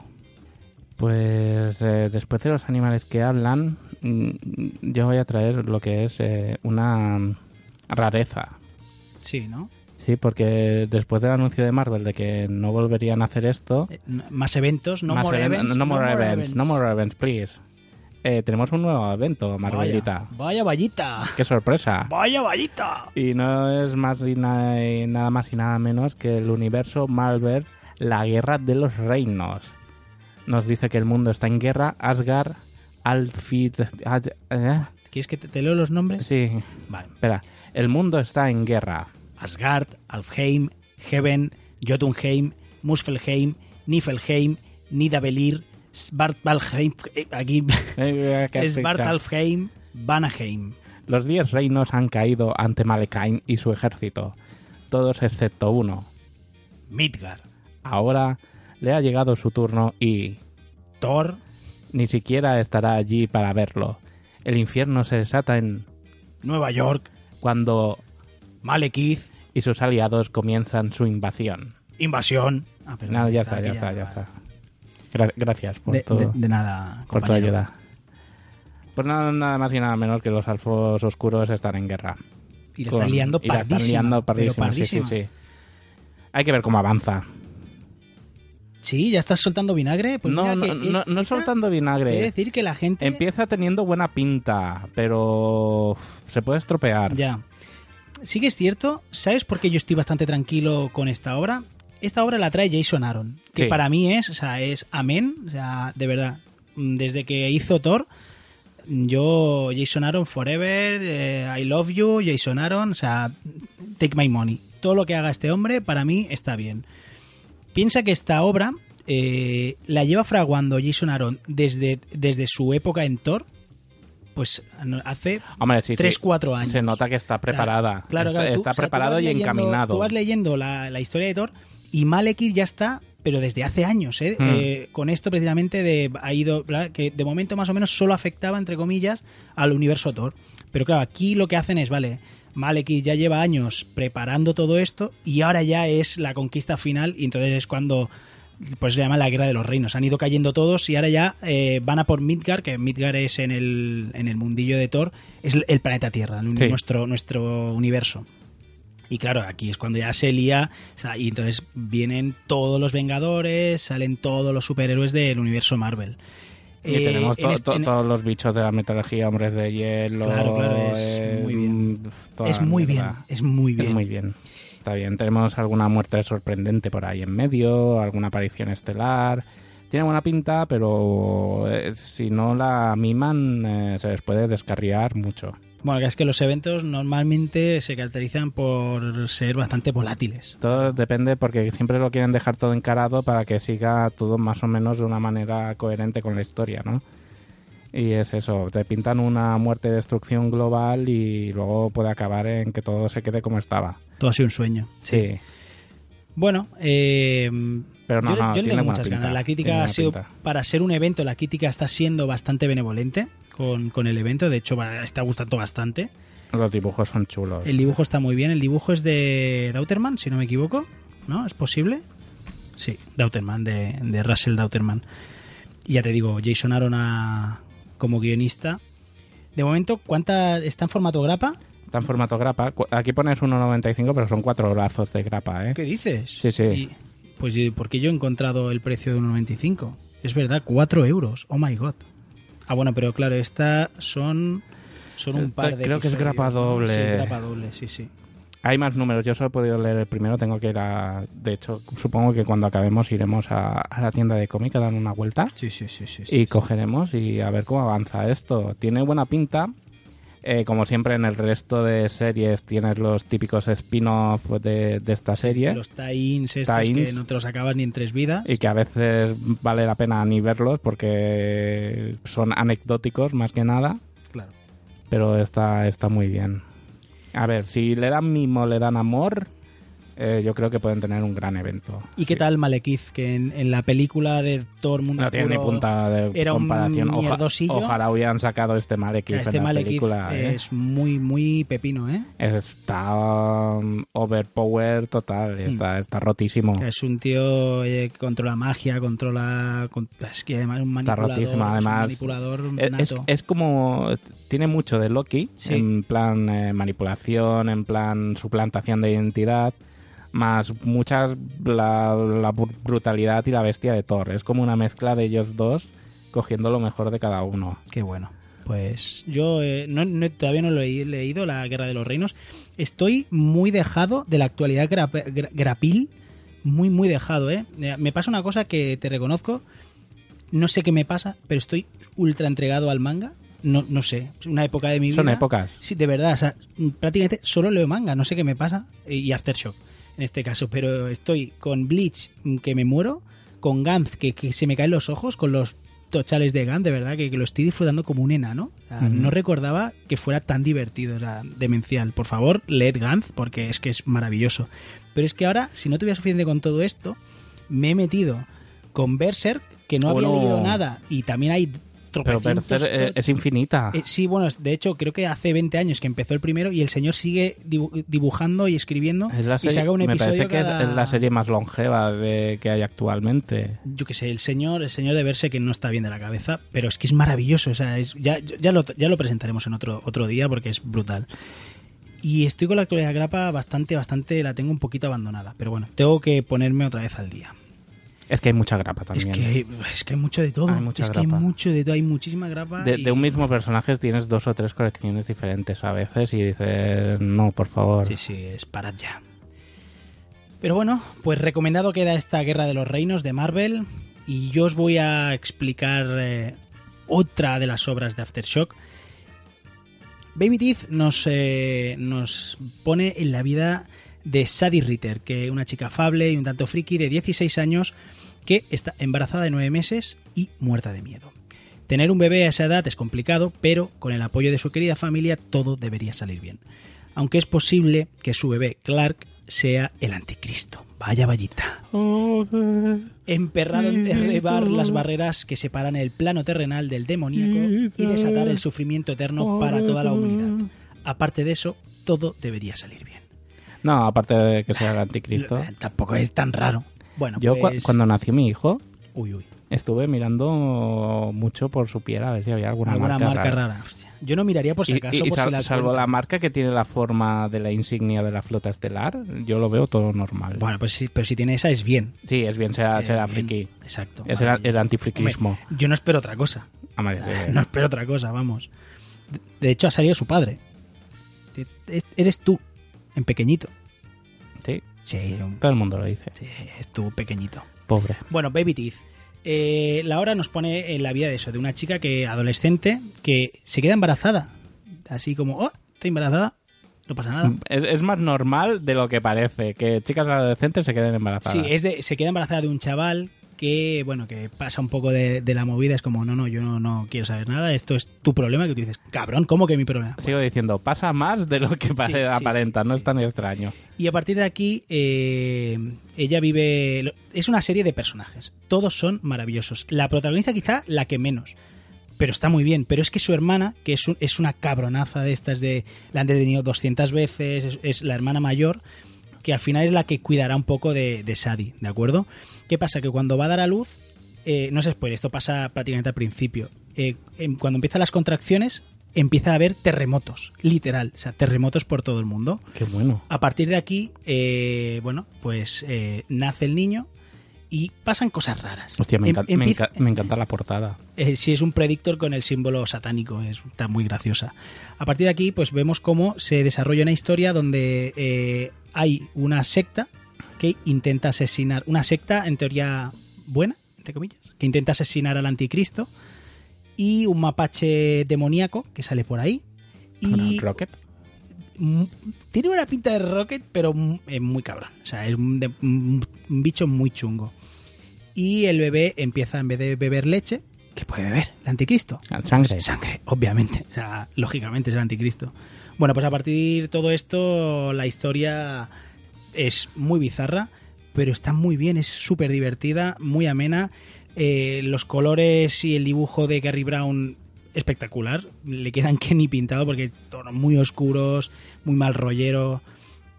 Pues eh, después de los animales que hablan, mm, yo voy a traer lo que es eh, una rareza. Sí, ¿no? Sí, porque después del anuncio de Marvel de que no volverían a hacer esto, Eh, Más eventos, no más more even- events. no more events, no more events, please. Eh, tenemos un nuevo evento, Marvelita. Vaya, vaya vallita. ¡Qué sorpresa! Vaya vallita. Y no es más y na- y nada más y nada menos que el universo Marvel, la guerra de los reinos. Nos dice que el mundo está en guerra, Asgard, Alfid... Ad- ¿eh? ¿Quieres que te, te leo los nombres? Sí, Vale. espera. El mundo está en guerra. Asgard, Alfheim, Heaven, Jotunheim, Muspelheim, Niflheim, Nidavellir, Svartalfheim, eh, aquí Eh, (laughs) dicho. Svartalfheim, Vanaheim. Los diez reinos han caído ante Malekain y su ejército, todos excepto uno. Midgard, Ahora le ha llegado su turno y Thor, ni siquiera estará allí para verlo. El infierno se desata en Nueva York, cuando Malekith, y sus aliados comienzan su invasión. Invasión. Ah, perdón, Nada, ya está, ya está, ya está. Gra- gracias por, De, tu, de- de nada. por tu ayuda. Pues nada, nada más y nada menos que los alfos oscuros están en guerra. Y están liando y la están liando pardísima, sí, sí, sí. Hay que ver cómo avanza. Sí, ya estás soltando vinagre. Pues no, no, no, no soltando Quiere vinagre. decir que la gente... Empieza teniendo buena pinta, pero se puede estropear. Ya. Sí que es cierto. ¿Sabes por qué yo estoy bastante tranquilo con esta obra? Esta obra la trae Jason Aaron, que Sí. para mí es, o sea, es amén, o sea, de verdad. Desde que hizo Thor, yo, Jason Aaron forever, eh, I love you, Jason Aaron, o sea, take my money. Todo lo que haga este hombre, para mí, está bien. Piensa que esta obra eh, la lleva fraguando Jason Aaron desde, desde su época en Thor, pues hace Hombre, sí, sí. 3, 4 años. Se nota que está preparada. Claro, está claro, tú- está o sea, tú preparado y leyendo- encaminado. Tú vas leyendo la, la historia de Thor y Malekith ya está, pero desde hace años, ¿eh? Hmm. Eh, con esto precisamente de, ha ido, que de momento más o menos solo afectaba, entre comillas, al universo Thor. Pero claro, aquí lo que hacen es, vale, Malekith ya lleva años preparando todo esto y ahora ya es la conquista final y entonces es cuando pues se llama la guerra de los reinos. Han ido cayendo todos y ahora ya eh, van a por Midgar, que Midgar es en el, en el mundillo de Thor, es el, planeta Tierra, Sí. nuestro, nuestro universo. Y claro, aquí es cuando ya se lía, o sea, y entonces vienen todos los Vengadores, salen todos los superhéroes del universo Marvel. Y Eh, tenemos to- este- to- en- todos los bichos de la mitología, hombres de hielo. Claro, claro, es eh, muy bien. mm, es muy bien, es muy bien. Es muy bien. Está bien. Tenemos alguna muerte sorprendente por ahí en medio, alguna aparición estelar. Tiene buena pinta, pero eh, si no la miman, eh, se les puede descarriar mucho. Bueno, es que los eventos normalmente se caracterizan por ser bastante volátiles. Todo depende porque siempre lo quieren dejar todo encarado para que siga todo más o menos de una manera coherente con la historia, ¿no? Y es eso, te pintan una muerte de destrucción global y luego puede acabar en que todo se quede como estaba. Todo ha sido un sueño. Sí, Bueno, eh, pero no, yo, no, yo le tengo muchas pinta, ganas. La crítica ha sido, pinta. para ser un evento, la crítica está siendo bastante benevolente con, con el evento. De hecho, va- está gustando bastante. Los dibujos son chulos. El dibujo está muy bien. El dibujo es de Dauterman, si no me equivoco. ¿No? ¿Es posible? Sí, Dauterman, de, de Russell Dauterman. Y ya te digo, Jason Aaron a- como guionista. De momento, ¿cuánta está en formato grapa? Está en formato grapa. Aquí pones 1.95, pero son cuatro brazos de grapa, ¿eh? ¿Qué dices? Sí, sí. Y- pues ¿y ¿por qué yo he encontrado el precio de 1,95? Es verdad, 4 euros. Oh my god. Ah, bueno, pero claro, esta son, son un par de creo que es grapa doble. Sí, grapa doble, sí, sí. Hay más números. Yo solo he podido leer el primero. Tengo que ir a... De hecho, supongo que cuando acabemos iremos a, a la tienda de cómic a dar una vuelta. Sí, sí, sí, sí. sí. y cogeremos y a ver cómo avanza esto. Tiene buena pinta. Eh, como siempre en el resto de series tienes los típicos spin-off de, de esta serie Los tie-ins estos que no te los acabas ni en tres vidas. y que a veces vale la pena ni verlos porque son anecdóticos más que nada, Claro. pero está, está muy bien. A ver, si le dan mimo, le dan amor, eh, yo creo que pueden tener un gran evento. ¿Y qué tal Malekith? Que en, en la película de Thor Mundo No tiene ni punta de comparación. Oja- ojalá hubieran sacado este Malekith Este en la Malekith película. ¿eh? es muy, muy pepino, ¿eh? Está um, overpower total, Hmm. está, está rotísimo. Es un tío eh, que controla magia, controla... con- Es que además es un Está manipulador. es manipulador Es, es- nato. es como. Tiene mucho de Loki, Sí. en plan eh, manipulación, en plan suplantación de identidad. Más muchas la, la br- brutalidad y la bestia de Thor. Es como una mezcla de ellos dos cogiendo lo mejor de cada uno. Qué bueno. Pues yo eh, no, no- todavía no lo he leído, La Guerra de los Reinos. Estoy muy dejado de la actualidad gra- grapil. Muy, muy dejado, ¿eh? Eh, Me pasa una cosa que te reconozco. No sé qué me pasa, pero estoy ultra entregado al manga. No, no sé, una época de mi vida. Son épocas. Sí, de verdad, o sea, prácticamente solo leo manga, no sé qué me pasa. Y Aftershock, en este caso. Pero estoy con Bleach, que me muero. Con Gantz, que, que se me caen los ojos. Con los tochales de Gantz, de verdad, que, que lo estoy disfrutando como un enano. O sea. No recordaba que fuera tan divertido, o sea, demencial. Por favor, leed Gantz, porque es que es maravilloso. Pero es que ahora, si no tuviera suficiente con todo esto, me he metido con Berserk, que no había leído nada. Y también hay Pero eh, es infinita. Eh, sí, bueno, de hecho creo que hace 20 años que empezó el primero y el señor sigue dibu- dibujando y escribiendo Es la y serie- saca un me episodio parece que es la serie más longeva de, que hay actualmente. Yo qué sé, el señor, el señor de verse que no está bien de la cabeza, pero es que es maravilloso, o sea, es, ya, ya, lo, ya lo presentaremos en otro, otro día porque es brutal. Y estoy con la actualidad grapa bastante, bastante, la tengo un poquito abandonada, pero bueno, tengo que ponerme otra vez al día. Es que hay mucha grapa Es también. que, es que hay mucho de todo, Hay mucha es que hay mucho de todo, hay muchísima grapa. de, y- de un mismo personaje tienes dos o tres colecciones diferentes a veces y dices, no, por favor. Sí, sí, es parad ya. Pero bueno, pues recomendado queda esta Guerra de los Reinos de Marvel y yo os voy a explicar eh, otra de las obras de Aftershock. Baby Teeth nos, eh, nos pone en la vida de Sadie Ritter, que una chica afable y un tanto friki de 16 años que está embarazada de 9 meses y muerta de miedo. Tener un bebé a esa edad es complicado, pero con el apoyo de su querida familia todo debería salir bien. Aunque es posible que su bebé Clark sea el anticristo. Vaya vallita. Emperrado en derribar las barreras que separan el plano terrenal del demoníaco y desatar el sufrimiento eterno para toda la humanidad. Aparte de eso, todo debería salir bien. No, aparte de que sea el anticristo. Eh, Tampoco es tan raro. Bueno, Yo pues... cuando nació mi hijo Uy, uy. estuve mirando mucho por su piel a ver si había alguna, Alguna marca, marca rara. rara. Hostia. Yo no miraría por si Y- acaso, y por sal- si la salvo cuenta. la marca que tiene la forma de la insignia de la flota estelar, yo lo veo todo normal. Bueno, pues sí, pero si tiene esa es bien. Sí, es bien, será, Bien, será bien. friki. Exacto. Es el, el antifriquismo. Hombre, yo no espero otra cosa. Hombre, (laughs) eh, No espero otra cosa, vamos. De- hecho, ha salido su padre. Eres tú, en pequeñito. sí, Sí, todo el mundo lo dice. sí, es tú pequeñito. Pobre. Bueno, Baby Teeth. Eh, la hora nos pone en la vida de eso, de una chica que adolescente que se queda embarazada. Así como, oh, estoy embarazada, no pasa nada. Es, es más normal de lo que parece, que chicas adolescentes se queden embarazadas. Sí, es de, se queda embarazada de un chaval que, bueno, que pasa un poco de, de la movida. Es como, no, no, yo no, no quiero saber nada. Esto es tu problema. Que tú dices, cabrón, ¿cómo que mi problema? Sigo diciendo, pasa más de lo que sí, aparenta, sí, no es tan extraño. Y a partir de aquí, eh, ella vive. Es una serie de personajes. Todos son maravillosos. La protagonista, quizá la que menos. Pero está muy bien. Pero es que su hermana, que es, un- es una cabronaza de estas de. La han detenido 200 veces. Es, es la hermana mayor. Que al final es la que cuidará un poco de, de Sadie, ¿de acuerdo? ¿Qué pasa? Que cuando va a dar a luz. eh, no se spoiler, esto pasa prácticamente al principio. Eh, cuando empiezan las contracciones, empieza a haber terremotos, literal, o sea, terremotos por todo el mundo. Qué bueno. A partir de aquí, eh, bueno, pues eh, nace el niño y pasan cosas raras. Hostia, me, Em- encan- me empieza- enca- me encanta la portada. eh, sí, es un predictor con el símbolo satánico, es, está muy graciosa. A partir de aquí, pues vemos cómo se desarrolla una historia donde hay una secta que intenta asesinar, una secta en teoría buena, entre comillas, que intenta asesinar al anticristo y un mapache demoníaco que sale por ahí. Y Rocket. mm, tiene una pinta de Rocket, pero mm, es muy cabrón. O sea, es un, de- un- bicho muy chungo. Y el bebé empieza, en vez de beber leche, ¿qué puede beber? El anticristo. Sangre. Sangre, obviamente. O sea, lógicamente es el anticristo. Bueno, pues a partir de todo esto, la historia es muy bizarra, pero está muy bien, es súper divertida, muy amena. Eh, los colores y el dibujo de Gary Brown espectacular. Le quedan (laughs) que ni pintado porque tonos muy oscuros, muy mal rollero.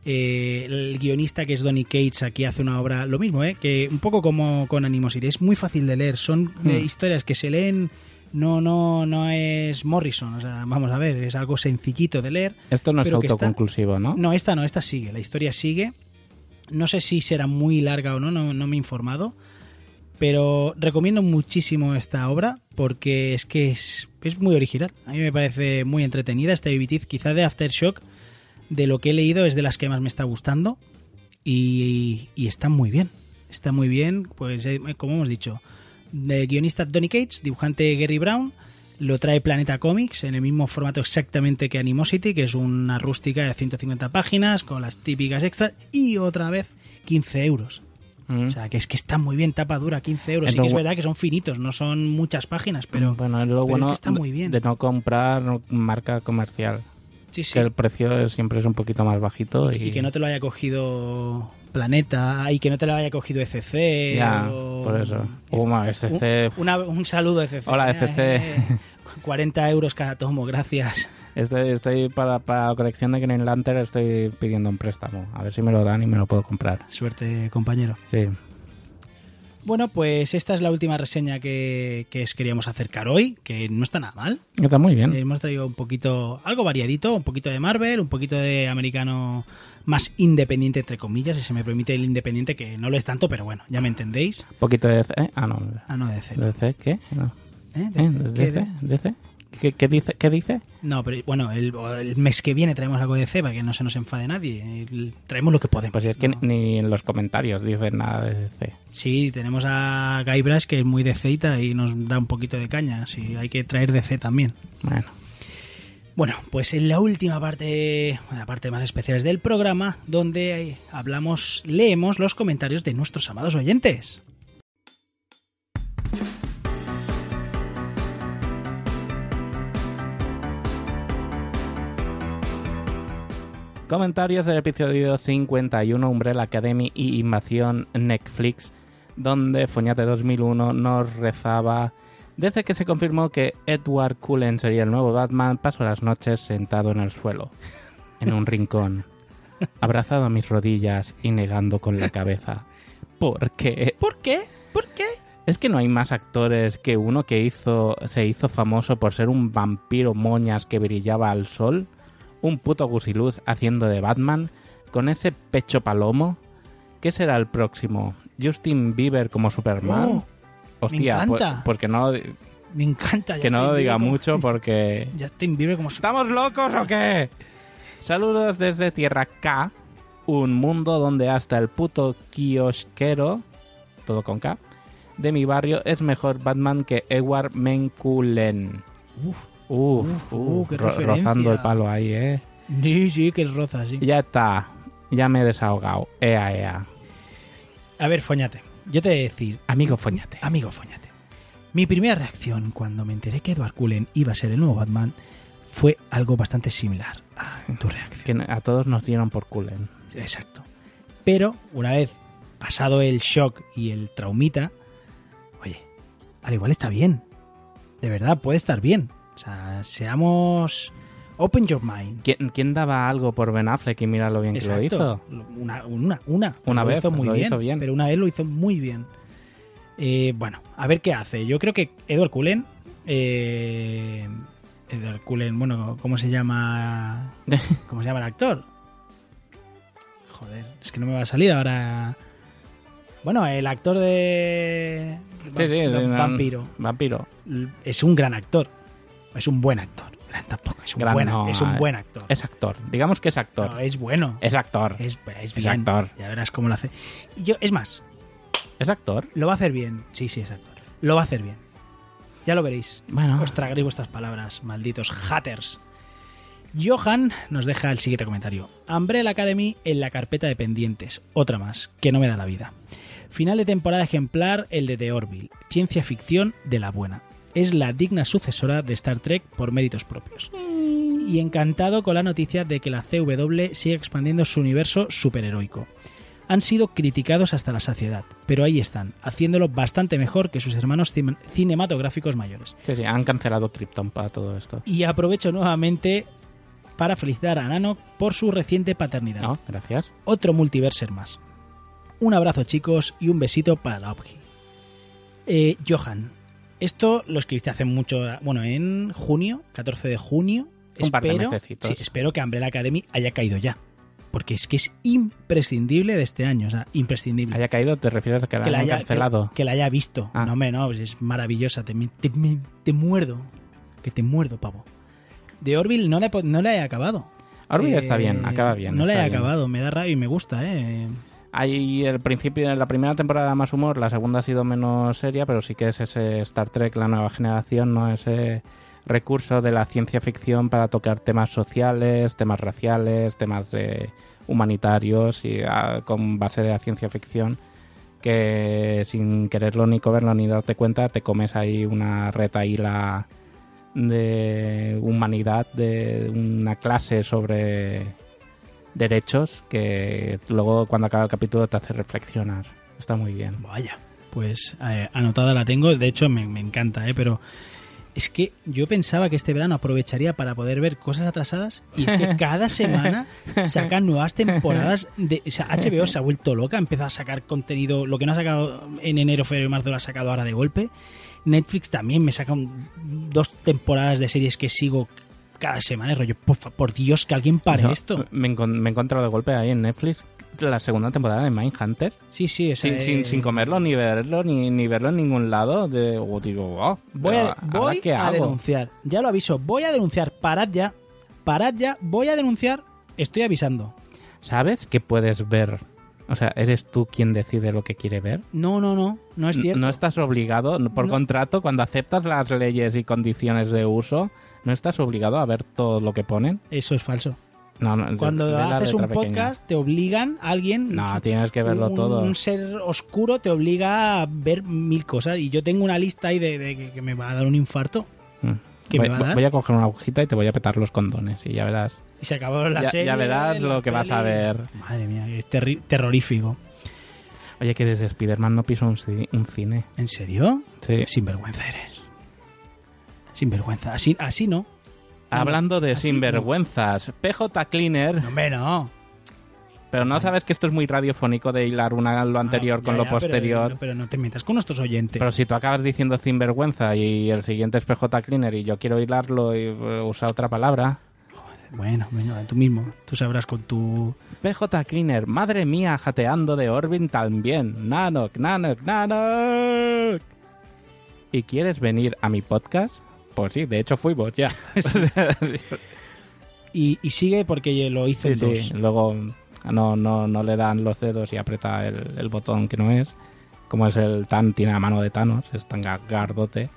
Eh, el guionista que es Donny Cates aquí hace una obra, lo mismo, ¿eh? que un poco como con Animosity, es muy fácil de leer, son eh, Hmm. historias que se leen, no, no, no es Morrison, o sea, vamos a ver, es algo sencillito de leer. Esto no es autoconclusivo, ¿no? No, esta no, esta sigue, la historia sigue No sé si será muy larga o no, no, no me he informado. Pero recomiendo muchísimo esta obra porque es que es, es muy original. A mí me parece muy entretenida. Este BBT, quizá de Aftershock, de lo que he leído, es de las que más me está gustando. Y, y está muy bien. Está muy bien, pues eh, como hemos dicho, de guionista Donny Cates, dibujante Gary Brown, lo trae Planeta Comics en el mismo formato exactamente que Animosity, que es una rústica de 150 páginas con las típicas extras y otra vez 15 euros. Mm. O sea, que es que está muy bien, tapa dura, 15 euros. Es Sí que es verdad que son finitos, no son muchas páginas, pero, bueno, es lo pero es bueno que está muy bien. de no comprar marca comercial. sí, sí. Que el precio siempre es un poquito más bajito y, Y que no te lo haya cogido Planeta y que no te lo haya cogido ECC. Ya, o- por eso. Uma, SC. Un, una- un saludo ECC. Hola, Eh, ECC. eh, 40 euros cada tomo, gracias. Estoy, estoy para, para la colección de Green Lantern estoy pidiendo un préstamo. A ver si me lo dan y me lo puedo comprar. Suerte, compañero. Sí. Bueno, pues esta es la última reseña que, que os queríamos acercar hoy, que no está nada mal. Está muy bien. Eh, Hemos traído un poquito, algo variadito, un poquito de Marvel, un poquito de americano más independiente, entre comillas, si se me permite el independiente, que no lo es tanto, pero bueno, ya me entendéis. Un poquito de DC. ¿eh? Ah, no. Ah, no, de DC. no. ¿DC qué? No. ¿Eh? ¿Eh? DC, ¿qué ¿DC? ¿DC? ¿Qué, qué dice? ¿Qué dice? No, pero bueno, el, el mes que viene traemos algo de C para que no se nos enfade nadie. El- traemos lo que podemos. Pues si es que ¿no? ni en los comentarios dicen nada de DC. Sí, tenemos a Guybrush que es muy de Zeta y nos da un poquito de caña. Sí, hay que traer de C también. Bueno. Bueno, pues en la última parte, la parte más especial del programa, donde hablamos, leemos los comentarios de nuestros amados oyentes. Comentarios del episodio 51 Umbrella Academy y Invasión Netflix, donde Foñate 2001 nos rezaba desde que se confirmó que Edward Cullen sería el nuevo Batman, paso las noches sentado en el suelo, en un rincón, abrazado a mis rodillas y negando con la cabeza. ¿Por qué? ¿Por qué? ¿Por qué? Es que no hay más actores que uno que hizo se hizo famoso por ser un vampiro moñas que brillaba al sol, un puto gusiluz haciendo de Batman, con ese pecho palomo. ¿Qué será el próximo? ¿Justin Bieber como Superman? Oh, Hostia, me pues, encanta. pues que no, Me encanta. que no lo diga como- mucho (laughs) porque... Justin Bieber como... ¿Estamos locos o qué? Saludos desde Tierra K, un mundo donde hasta el puto kiosquero, todo con K, de mi barrio es mejor Batman que Edward Menkulen. Uf, Uf, Uf, uf, uh, qué ro- referencia. rozando el palo ahí, eh. sí, sí, que roza, sí. Ya está, ya me he desahogado. Ea, ea. A ver, Foñate, yo te voy a decir, Amigo, foñate. amigo Foñate, mi primera reacción cuando me enteré que Edward Cullen iba a ser el nuevo Batman fue algo bastante similar a tu reacción. Que a todos nos dieron por culen. Exacto. Pero una vez pasado el shock y el traumita, oye, al igual está bien. De verdad, puede estar bien. O sea, seamos... Open your mind. ¿Quién, quién daba algo por Ben Affleck y mira lo bien que lo hizo? Una, una, una. Una Lo vez, hizo muy lo bien, hizo bien. Pero una vez lo hizo muy bien. Eh, bueno, a ver qué hace. Yo creo que Edward Cullen... Eh, Edward Cullen, bueno, ¿cómo se llama? (laughs) ¿Cómo se llama el actor? Joder, es que no me va a salir ahora. Bueno, el actor de. Sí, sí, Vampiro. Vampiro. Es un gran actor. Es un buen actor. (laughs) Tampoco, es un, Gran buen, no, es un buen actor. Es actor. Digamos que es actor. No, es bueno. Es actor. Es, es Es bien. actor. Ya verás cómo lo hace. Yo, es más, ¿Es actor? lo va a hacer bien. Sí, sí, es actor. Lo va a hacer bien. Ya lo veréis. Bueno. Os tragaréis vuestras palabras, malditos haters. Johan nos deja el siguiente comentario. Umbrella Academy en la carpeta de pendientes. Otra más, que no me da la vida. Final de temporada ejemplar, el de The Orville. Ciencia ficción de la buena. Es la digna sucesora de Star Trek por méritos propios. Y encantado con la noticia de que la CW sigue expandiendo su universo superheroico. Han sido criticados hasta la saciedad, pero ahí están, haciéndolo bastante mejor que sus hermanos cin- cinematográficos mayores. Sí, sí, han cancelado Krypton para todo esto. Y aprovecho nuevamente para felicitar a Nano por su reciente paternidad. No, gracias. Otro multiverser más. Un abrazo chicos y un besito para la OPGI. Eh, Johan, esto lo escribiste hace mucho, bueno, en junio, 14 de junio. Un par de espero, sí, espero que Umbrella Academy haya caído ya. porque es que es imprescindible de este año, o sea, imprescindible. ¿Haya caído? ¿Te refieres a que la que la haya, cancelado? que, que la haya visto. Ah. No, hombre, no, pues es maravillosa. Te, te, me- te muerdo. Que te muerdo, pavo. De Orville no la no la he acabado. Orville Eh, está bien, acaba bien. No la he bien. acabado, me da rabia y me gusta, ¿eh? Hay el principio, la primera temporada más humor, la segunda ha sido menos seria, pero sí que es ese Star Trek, la nueva generación, ¿no? Ese recurso de la ciencia ficción para tocar temas sociales, temas raciales, temas de humanitarios y ah, con base de la ciencia ficción que sin quererlo ni comerlo ni darte cuenta te comes ahí una retaíla de humanidad de una clase sobre derechos que luego cuando acaba el capítulo te hace reflexionar. Está muy bien. Vaya, pues eh, anotada la tengo. De hecho, me, me encanta, ¿eh? Pero es que yo pensaba que este verano aprovecharía para poder ver cosas atrasadas y es que (laughs) cada semana sacan nuevas temporadas. De, o sea, HBO se ha vuelto loca, empieza a sacar contenido. Lo que no ha sacado en enero, febrero y marzo lo ha sacado ahora de golpe. Netflix también me saca un- dos temporadas de series que sigo cada semana. Rollo, por, por Dios, que alguien pare esto. Me, me he encontrado de golpe ahí en Netflix la segunda temporada de Mindhunter Sí, sí, sin, es- sin, sin comerlo ni verlo ni, ni verlo en ningún lado. De, o digo, wow, Voy, a, voy ¿ahora qué a hago? denunciar. Ya lo aviso. Voy a denunciar. Parad ya. Parad ya. Voy a denunciar. Estoy avisando. ¿Sabes que puedes ver? O sea, ¿eres tú quien decide lo que quiere ver? No, no, no. No es cierto. No estás obligado, por No. contrato, cuando aceptas las leyes y condiciones de uso, no estás obligado a ver todo lo que ponen. Eso es falso. No, no, Cuando haces un pequeña. podcast, te obligan a alguien. No, tienes que verlo un, todo. Un ser oscuro te obliga a ver mil cosas. Y yo tengo una lista ahí de, de que, que me va a dar un infarto. Mm. ¿Qué voy, me va a dar? voy a coger una agujita y te voy a petar los condones y ya verás. Y se acabó la Ya- serie. ya verás lo que vas a ver. Madre mía, es terrorífico. Oye, que desde Spider-Man no piso un, ci- un cine. ¿En serio? Sí. Sinvergüenza eres. Sinvergüenza. Así, así no. Hablando de Así sinvergüenzas, PJ Cleaner, No, hombre, no. pero no sabes que esto es muy radiofónico de hilar una, lo anterior Ah, con ya, lo ya, pero- posterior. Pero, no te metas con nuestros oyentes. Pero si tú acabas diciendo sinvergüenza y el siguiente es PJ Cleaner y yo quiero hilarlo y eh, usar otra palabra. Bueno, venga, tú mismo. Tú sabrás con tu... PJ Cleaner, madre mía, jateando de Orbin también. Nanok, Nanok, Nanok. ¿Y quieres venir a mi podcast? Pues sí, de hecho fuimos ya. (laughs) Y, y sigue porque lo hizo Sí. Luego no, no, no le dan los dedos y aprieta el, el botón que no es. Como es el tan, tiene la mano de Thanos, es tan ga- gardote.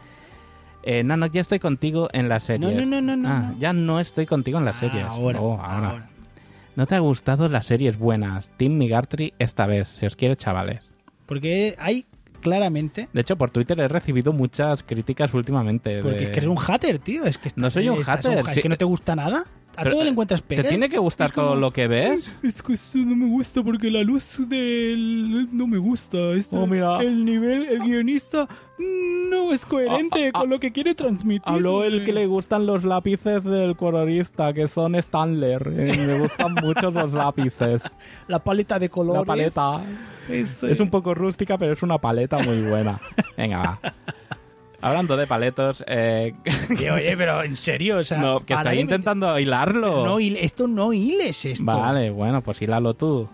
Eh, Nano, ya estoy contigo en las series. No, no, no, no, Ah, no. ya no estoy contigo en las series. Ahora, Oh, ahora. ahora. ¿No te ha gustado las series buenas? Team Migartry esta vez, si os quiere, chavales. Porque hay claramente... De hecho, por Twitter he recibido muchas críticas últimamente. Porque de- es que eres un hater, tío. Es que No soy un hater, Es sí. que no te gusta nada. A Pero, todo le encuentras ¿Te pegas. tiene que gustar Es como- todo lo que ves? Es que eso no me gusta porque la luz del... no me gusta. Este- Oh, mira. El nivel, el guionista no es coherente Ah, ah, con lo que quiere transmitir. Habló el que le gustan los lápices del colorista, que son Stanler. Eh, me gustan (laughs) mucho los lápices. La paleta de colores. La paleta Es, es un poco rústica, pero es una paleta muy buena. Venga, va. Hablando de paletos, eh, (laughs) Oye, oye, pero en serio, o sea... no, que estoy intentando hilarlo. No, esto no hiles esto. vale, bueno, pues hilalo tú.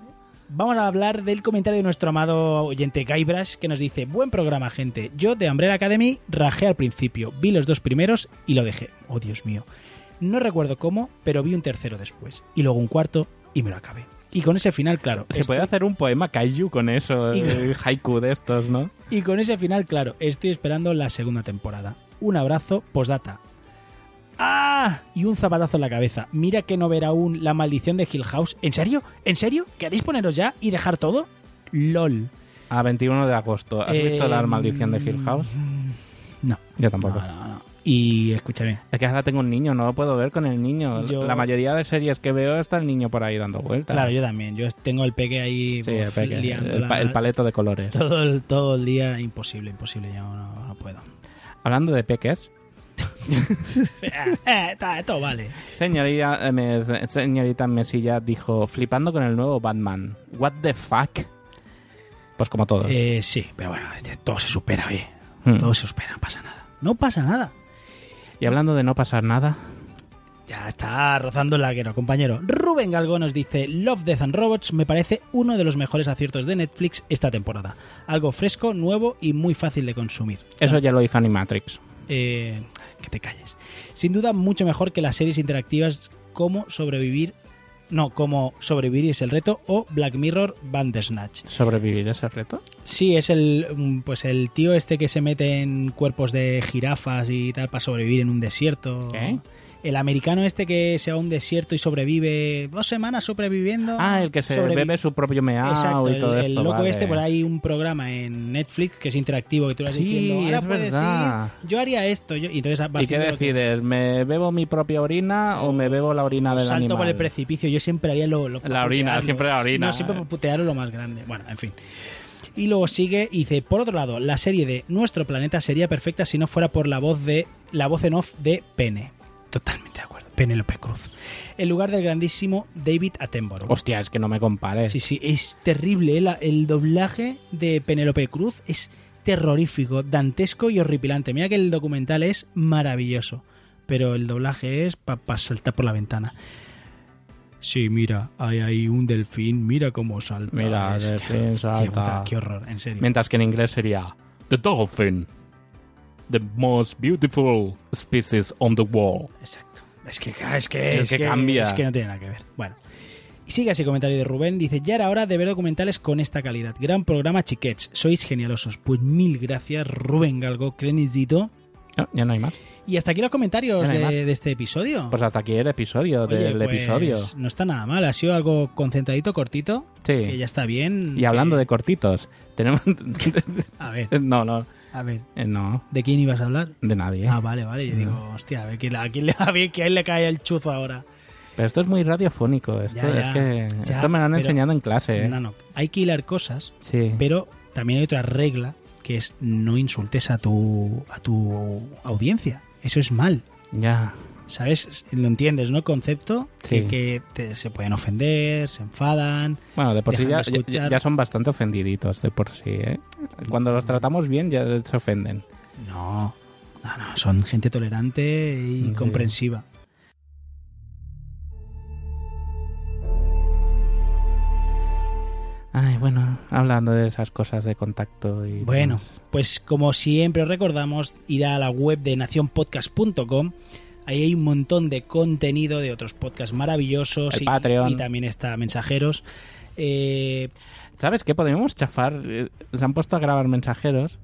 Vamos a hablar del comentario de nuestro amado oyente Guybrush que nos dice, buen programa gente, yo de Umbrella Academy rajé al principio, vi los dos primeros y lo dejé. Oh Dios mío. No recuerdo cómo, pero vi un tercero después y luego un cuarto y me lo acabé. Y con ese final, claro. Se estoy- puede hacer un poema kaiju con eso, Y- haiku de estos, ¿no? Y con ese final, claro, estoy esperando la segunda temporada. Un abrazo, postdata. ¡Ah! Y un zapatazo en la cabeza. Mira que no ver aún la maldición de Hill House. ¿En serio? ¿En serio? ¿Queréis poneros ya y dejar todo? LOL. A 21 de agosto. ¿Has Eh, visto la maldición de Hill House? No. Yo tampoco. No, no, no. Y escúchame, Es que ahora tengo un niño, no lo puedo ver con el niño. Yo- La mayoría de series que veo está el niño por ahí dando vueltas. claro, yo también. Yo tengo el peque ahí Sí, el, peque, el pa- el paleto de colores. todo, el, todo el día. Imposible, imposible. Yo no, no puedo. Hablando de peques, (laughs) eh, todo vale. señorita, eh, señorita Mesilla dijo, flipando con el nuevo Batman. What the fuck? Pues como todos. Eh, sí, pero bueno, este, todo se supera, oye. Hmm. Todo se supera, no pasa nada. No pasa nada. Y hablando de no pasar nada, Ya está rozando el larguero, compañero. Rubén Galgo nos dice, Love, Death and Robots me parece uno de los mejores aciertos de Netflix esta temporada. Algo fresco, nuevo y muy fácil de consumir. Eso ya lo hizo Animatrix. Eh, que te calles. Sin duda mucho mejor que las series interactivas como sobrevivir... No, como sobrevivir es el reto o Black Mirror Bandersnatch. ¿Sobrevivir ese reto? Sí, es el mm, pues el tío este que se mete en cuerpos de jirafas y tal para sobrevivir en un desierto. ¿Qué? El americano este que se va a un desierto y sobrevive dos semanas sobreviviendo. Ah, el que se bebe su propio meao Exacto, y todo el, el esto. loco vale. este, por ahí un programa en Netflix que es interactivo y tú le vas Sí, diciendo, ahora es puedes verdad. ir, yo haría esto, yo, y entonces va ¿Y qué que- decides? ¿Me bebo mi propia orina o me bebo la orina del salto animal? por el precipicio, yo siempre haría lo, lo La orina, siempre la orina. No, siempre por putearlo lo más grande. Bueno, en fin. Y luego sigue y dice, por otro lado, la serie de Nuestro planeta sería perfecta si no fuera por la voz de la voz en off de Pene. Totalmente de acuerdo. Penélope Cruz. En lugar del grandísimo David Attenborough. Hostia, es que no me compares. Sí, sí, es terrible. ¿eh? La- el doblaje de Penélope Cruz es terrorífico, dantesco y horripilante. Mira que el documental es maravilloso, pero el doblaje es para saltar por la ventana. Sí, mira, hay ahí un delfín, mira cómo salta. Mira, Es- delfín salta. puta, qué horror, en serio. Mientras que en inglés sería The dolphin. The most beautiful species on the world. Exacto. Es que, es que, Es que cambia. Es que no tiene nada que ver. Bueno. Y sigue así el comentario de Rubén. Dice, ya era hora de ver documentales con esta calidad. Gran programa, chiquets. Sois genialosos. Pues mil gracias, Rubén Galgo, Crenisdito. No, ya no hay más. Y hasta aquí los comentarios no de, de este episodio. Pues hasta aquí el episodio Oye, del pues, episodio. No está nada mal. Ha sido algo concentradito, cortito. Que Sí. ya está bien. Y hablando que- de cortitos, tenemos... (laughs) A ver, (laughs) no, no, a ver. eh, no, ¿De quién ibas a hablar? de nadie. Ah, vale, vale. Yo digo, hostia, a ver quién, a quién le, quién cae el chuzo ahora. Pero esto es muy radiofónico. Esto, Ya, ya, es que, ya, esto me lo han enseñado en clase. ¿eh? No, no. Hay que hilar cosas, Sí. pero también hay otra regla que es no insultes a tu, a tu audiencia. Eso es mal. Ya. ¿Sabes? Lo entiendes, ¿no? El concepto Sí. que, que te- se pueden ofender, se enfadan. Bueno, de por sí ya, de escuchar. ya- ya son bastante ofendiditos, de por sí, ¿eh? Cuando los tratamos bien ya se ofenden. No, no, no. Son gente tolerante y Sí. comprensiva. Ay, bueno, hablando de esas cosas de contacto y... Bueno, demás. pues como siempre os recordamos, ir a la web de nacionpodcast.com. Ahí hay un montón de contenido de otros podcasts maravillosos. El y, Patreon. y también está Mensajeros. Eh, ¿Sabes qué? Podemos chafar. eh, Se han puesto a grabar mensajeros.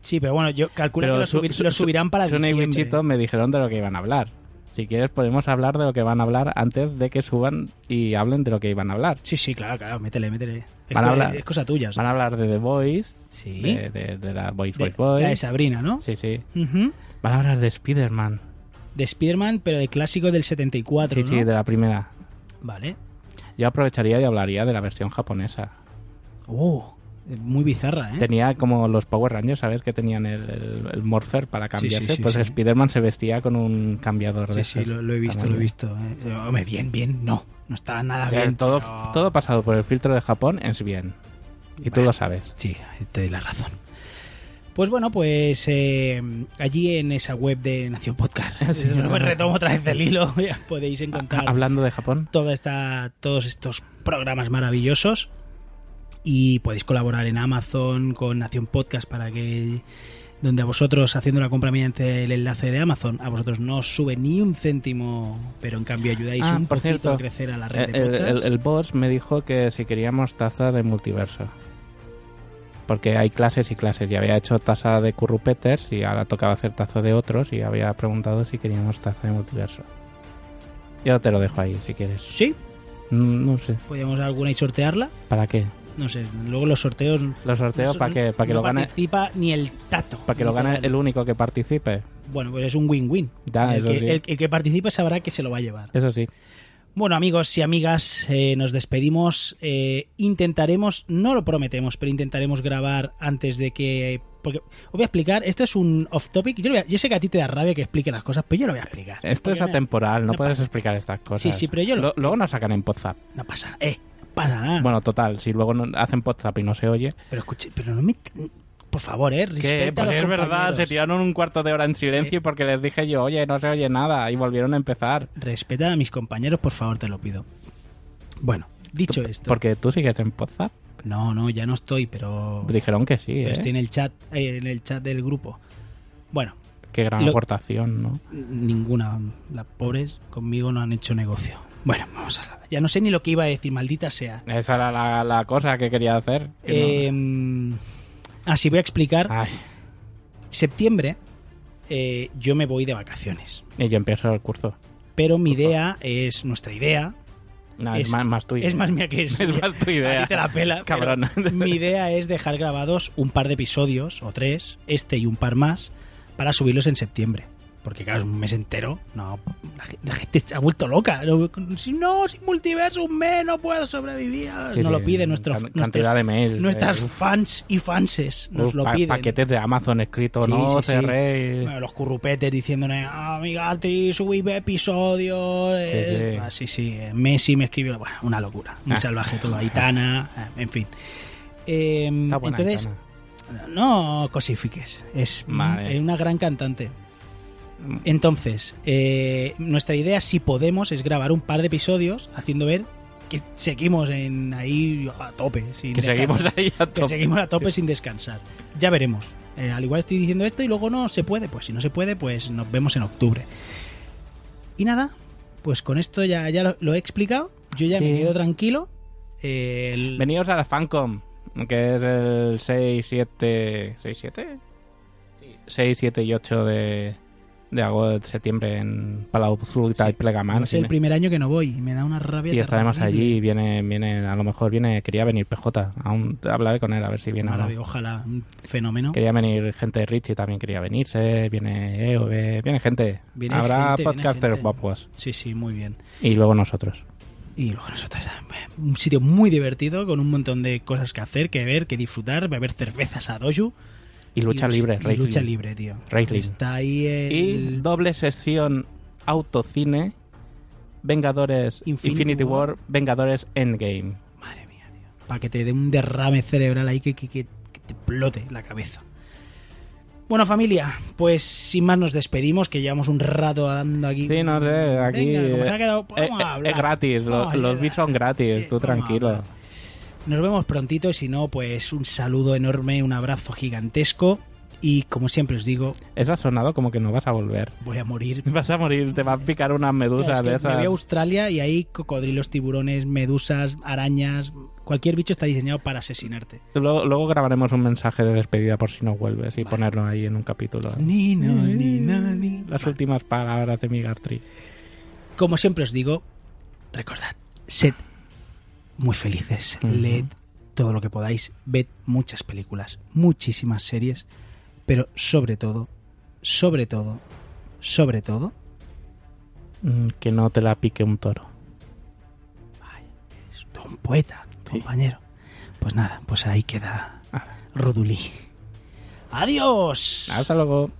sí, pero bueno, yo calculo que lo, su- subir- su- lo subirán para Sune y diciembre. Wichito me dijeron de lo que iban a hablar. Si quieres podemos hablar de lo que van a hablar antes de que suban y hablen de lo que iban a hablar. Sí, sí, claro, claro, métele, métele. Es, Van a hablar- es cosa tuya. Van a hablar de The Voice, Sí. de, de- de la Voice Voice Voice. la de Sabrina, ¿no? Sí, sí. Ujú. Van a hablar de Spider-Man. De Spider-Man, pero de clásico del 74, Sí, ¿no? sí, de la primera. Vale. Yo aprovecharía y hablaría de la versión japonesa. Oh, muy bizarra, ¿eh? Tenía como los Power Rangers, ¿sabes? Que tenían el, el, el morpher para Sí, sí, cambiarse. sí, pues. Spider-Man se vestía con un cambiador de Sí, sí, lo, lo he visto, Tamaño. lo he visto. eh. Hombre, bien, bien, no. No está nada O sea, bien. todo, pero- todo pasado por el filtro de Japón es bien. Y tú Bueno. lo sabes. Sí, te doy la razón. Pues bueno, pues eh, allí en esa web de Nación Podcast, (laughs) Sí, no me retomo otra vez el hilo, ya podéis encontrar Hablando de Japón. toda esta, todos estos programas maravillosos y podéis colaborar en Amazon con Nación Podcast para que donde a vosotros haciendo la compra mediante el enlace de Amazon a vosotros no os sube ni un céntimo pero en cambio ayudáis Ah, un por poquito cierto, a crecer a la red El, de podcast el- el boss me dijo que si queríamos taza de multiverso. Porque hay clases y clases. Y había hecho taza de currupeters y ahora tocaba hacer taza de otros y había preguntado si queríamos taza de multiverso. Yo te lo dejo ahí si quieres. sí Mm, No sé. podríamos alguna y sortearla ¿Para qué? no sé luego los sorteos Los sorteos no- para que, para que no lo gane participa ni el tato para que lo gane el único que participe. bueno pues es un win-win sí. el que participe sabrá que se lo va a llevar Eso sí. Bueno, amigos y amigas, eh, nos despedimos. Eh, intentaremos, no lo prometemos, pero intentaremos grabar antes de que. Porque os voy a explicar, esto es un off topic. Yo, lo voy a- yo sé que a ti te da rabia que explique las cosas, pero yo lo voy a explicar. Esto es atemporal, no, no puedes pasa. explicar estas cosas. Sí, sí, pero yo lo- Lo- luego nos sacan en WhatsApp. No pasa nada, eh, no pasa nada. Bueno, total, si luego no- hacen WhatsApp y no se oye, pero escuche, pero no me. Por favor, ¿eh? Respeta a Pues los es verdad, compañeros. se tiraron un cuarto de hora en silencio porque les dije yo, oye, no se oye nada, y volvieron a empezar. Respeta a mis compañeros, por favor, te lo pido. Bueno, dicho esto. Porque tú sigues en WhatsApp. No, no, ya no estoy, pero. Dijeron que sí, pero ¿eh? estoy en el chat, eh, en el chat del grupo. Bueno, Qué gran Lo- aportación, ¿no? ninguna. Las pobres conmigo no han hecho negocio. Bueno, vamos a la. Ya no sé ni lo que iba a decir, maldita sea. Esa era la, la cosa que quería hacer. que no- Eh, así voy a explicar. Ay, Septiembre, eh, yo me voy de vacaciones. y yo empiezo el curso. Pero mi idea es, nuestra idea, No, es, Es- más, más tu idea. es más mía que (laughs) es. Es más tu idea. A ti te la pela. Cabrón. (laughs) Mi idea es dejar grabados un par de episodios, o tres, este y un par más, para subirlos en septiembre. Porque claro, es un mes entero. No, la, ge- la gente se ha vuelto loca. Si no, sin multiverso, un mes no puedo sobrevivir. Sí, nos sí, lo pide nuestro, can- nuestros- cantidad de nuestras eh, fans y fanses. Nos lo pa- piden. Paquetes de Amazon escrito, Sí, no cerréis. Bueno, los currupetes diciéndole, ah, mi Gatri, subí episodios. Eh, sí. ah, sí, sí, eh, Messi me escribió, bueno, una locura, muy Ah. salvaje todo, Aitana, (laughs) eh, en fin. Eh, entonces, Aitana. no cosifiques, es, es una gran cantante. Entonces, eh, nuestra idea, si podemos, es grabar un par de episodios haciendo ver que seguimos en ahí a tope. sin que seguimos ahí a que tope. seguimos a tope sin descansar. Ya veremos. Eh, al igual estoy diciendo esto y luego no se puede. Pues si no se puede, pues nos vemos en octubre. Y nada, pues con esto ya, ya lo, lo he explicado. Yo ya me Sí. he quedo tranquilo. Eh, el- Venidos a la Fancom, que es el 6, 7... ¿6, 7? 6, 7 y 8 de, de agosto, de septiembre en Palau Zulita y Plegamán. es el primer año que no voy me da una rabia. y estaremos allí y viene, viene, a lo mejor viene, quería venir PJ, aún hablaré con él a ver si viene o no. Maravilla, Ojalá, un fenómeno. Quería venir gente de Richie, también quería venirse, viene EOB, viene gente. Viene Habrá gente, viene podcasters gente. guapos. Sí, sí, muy bien. Y luego nosotros. Y luego nosotros, un sitio muy divertido, con un montón de cosas que hacer, que ver, que disfrutar, beber cervezas a doju. Y lucha Y- libre, y lucha libre, tío. Está ahí Y el... doble sesión autocine, Vengadores Infinity Infinity, War. War, Vengadores Endgame. Madre mía, tío. Para que te dé un derrame cerebral ahí que, que, que- que te explote la cabeza. Bueno, familia, pues sin más nos despedimos, que llevamos un rato dando aquí. Sí, no sé, aquí Venga, como se ha quedado, pues eh, eh, es gratis, los bits son gratis, Sí, tú tranquilo. Nos vemos prontito y si no, pues un saludo enorme, un abrazo gigantesco y como siempre os digo, Eso ha sonado como que no vas a volver. voy a morir. (laughs) Vas a morir, te va a picar unas medusas Es que de Me esas. voy a Australia y hay cocodrilos, tiburones, medusas, arañas. Cualquier bicho está diseñado para asesinarte. Luego, luego grabaremos un mensaje de despedida por si no vuelves y ponerlo ahí en un capítulo. Ni, no, ni, no, ni. Las últimas palabras de mi Gartry. Como siempre os digo, recordad, sed muy felices, Ujú. leed todo lo que podáis, ved muchas películas, muchísimas series, pero sobre todo, sobre todo, sobre todo, Mm, Que no te la pique un toro. es todo un poeta, compañero. Pues nada, pues ahí queda Rodulí. ¡Adiós! Hasta luego.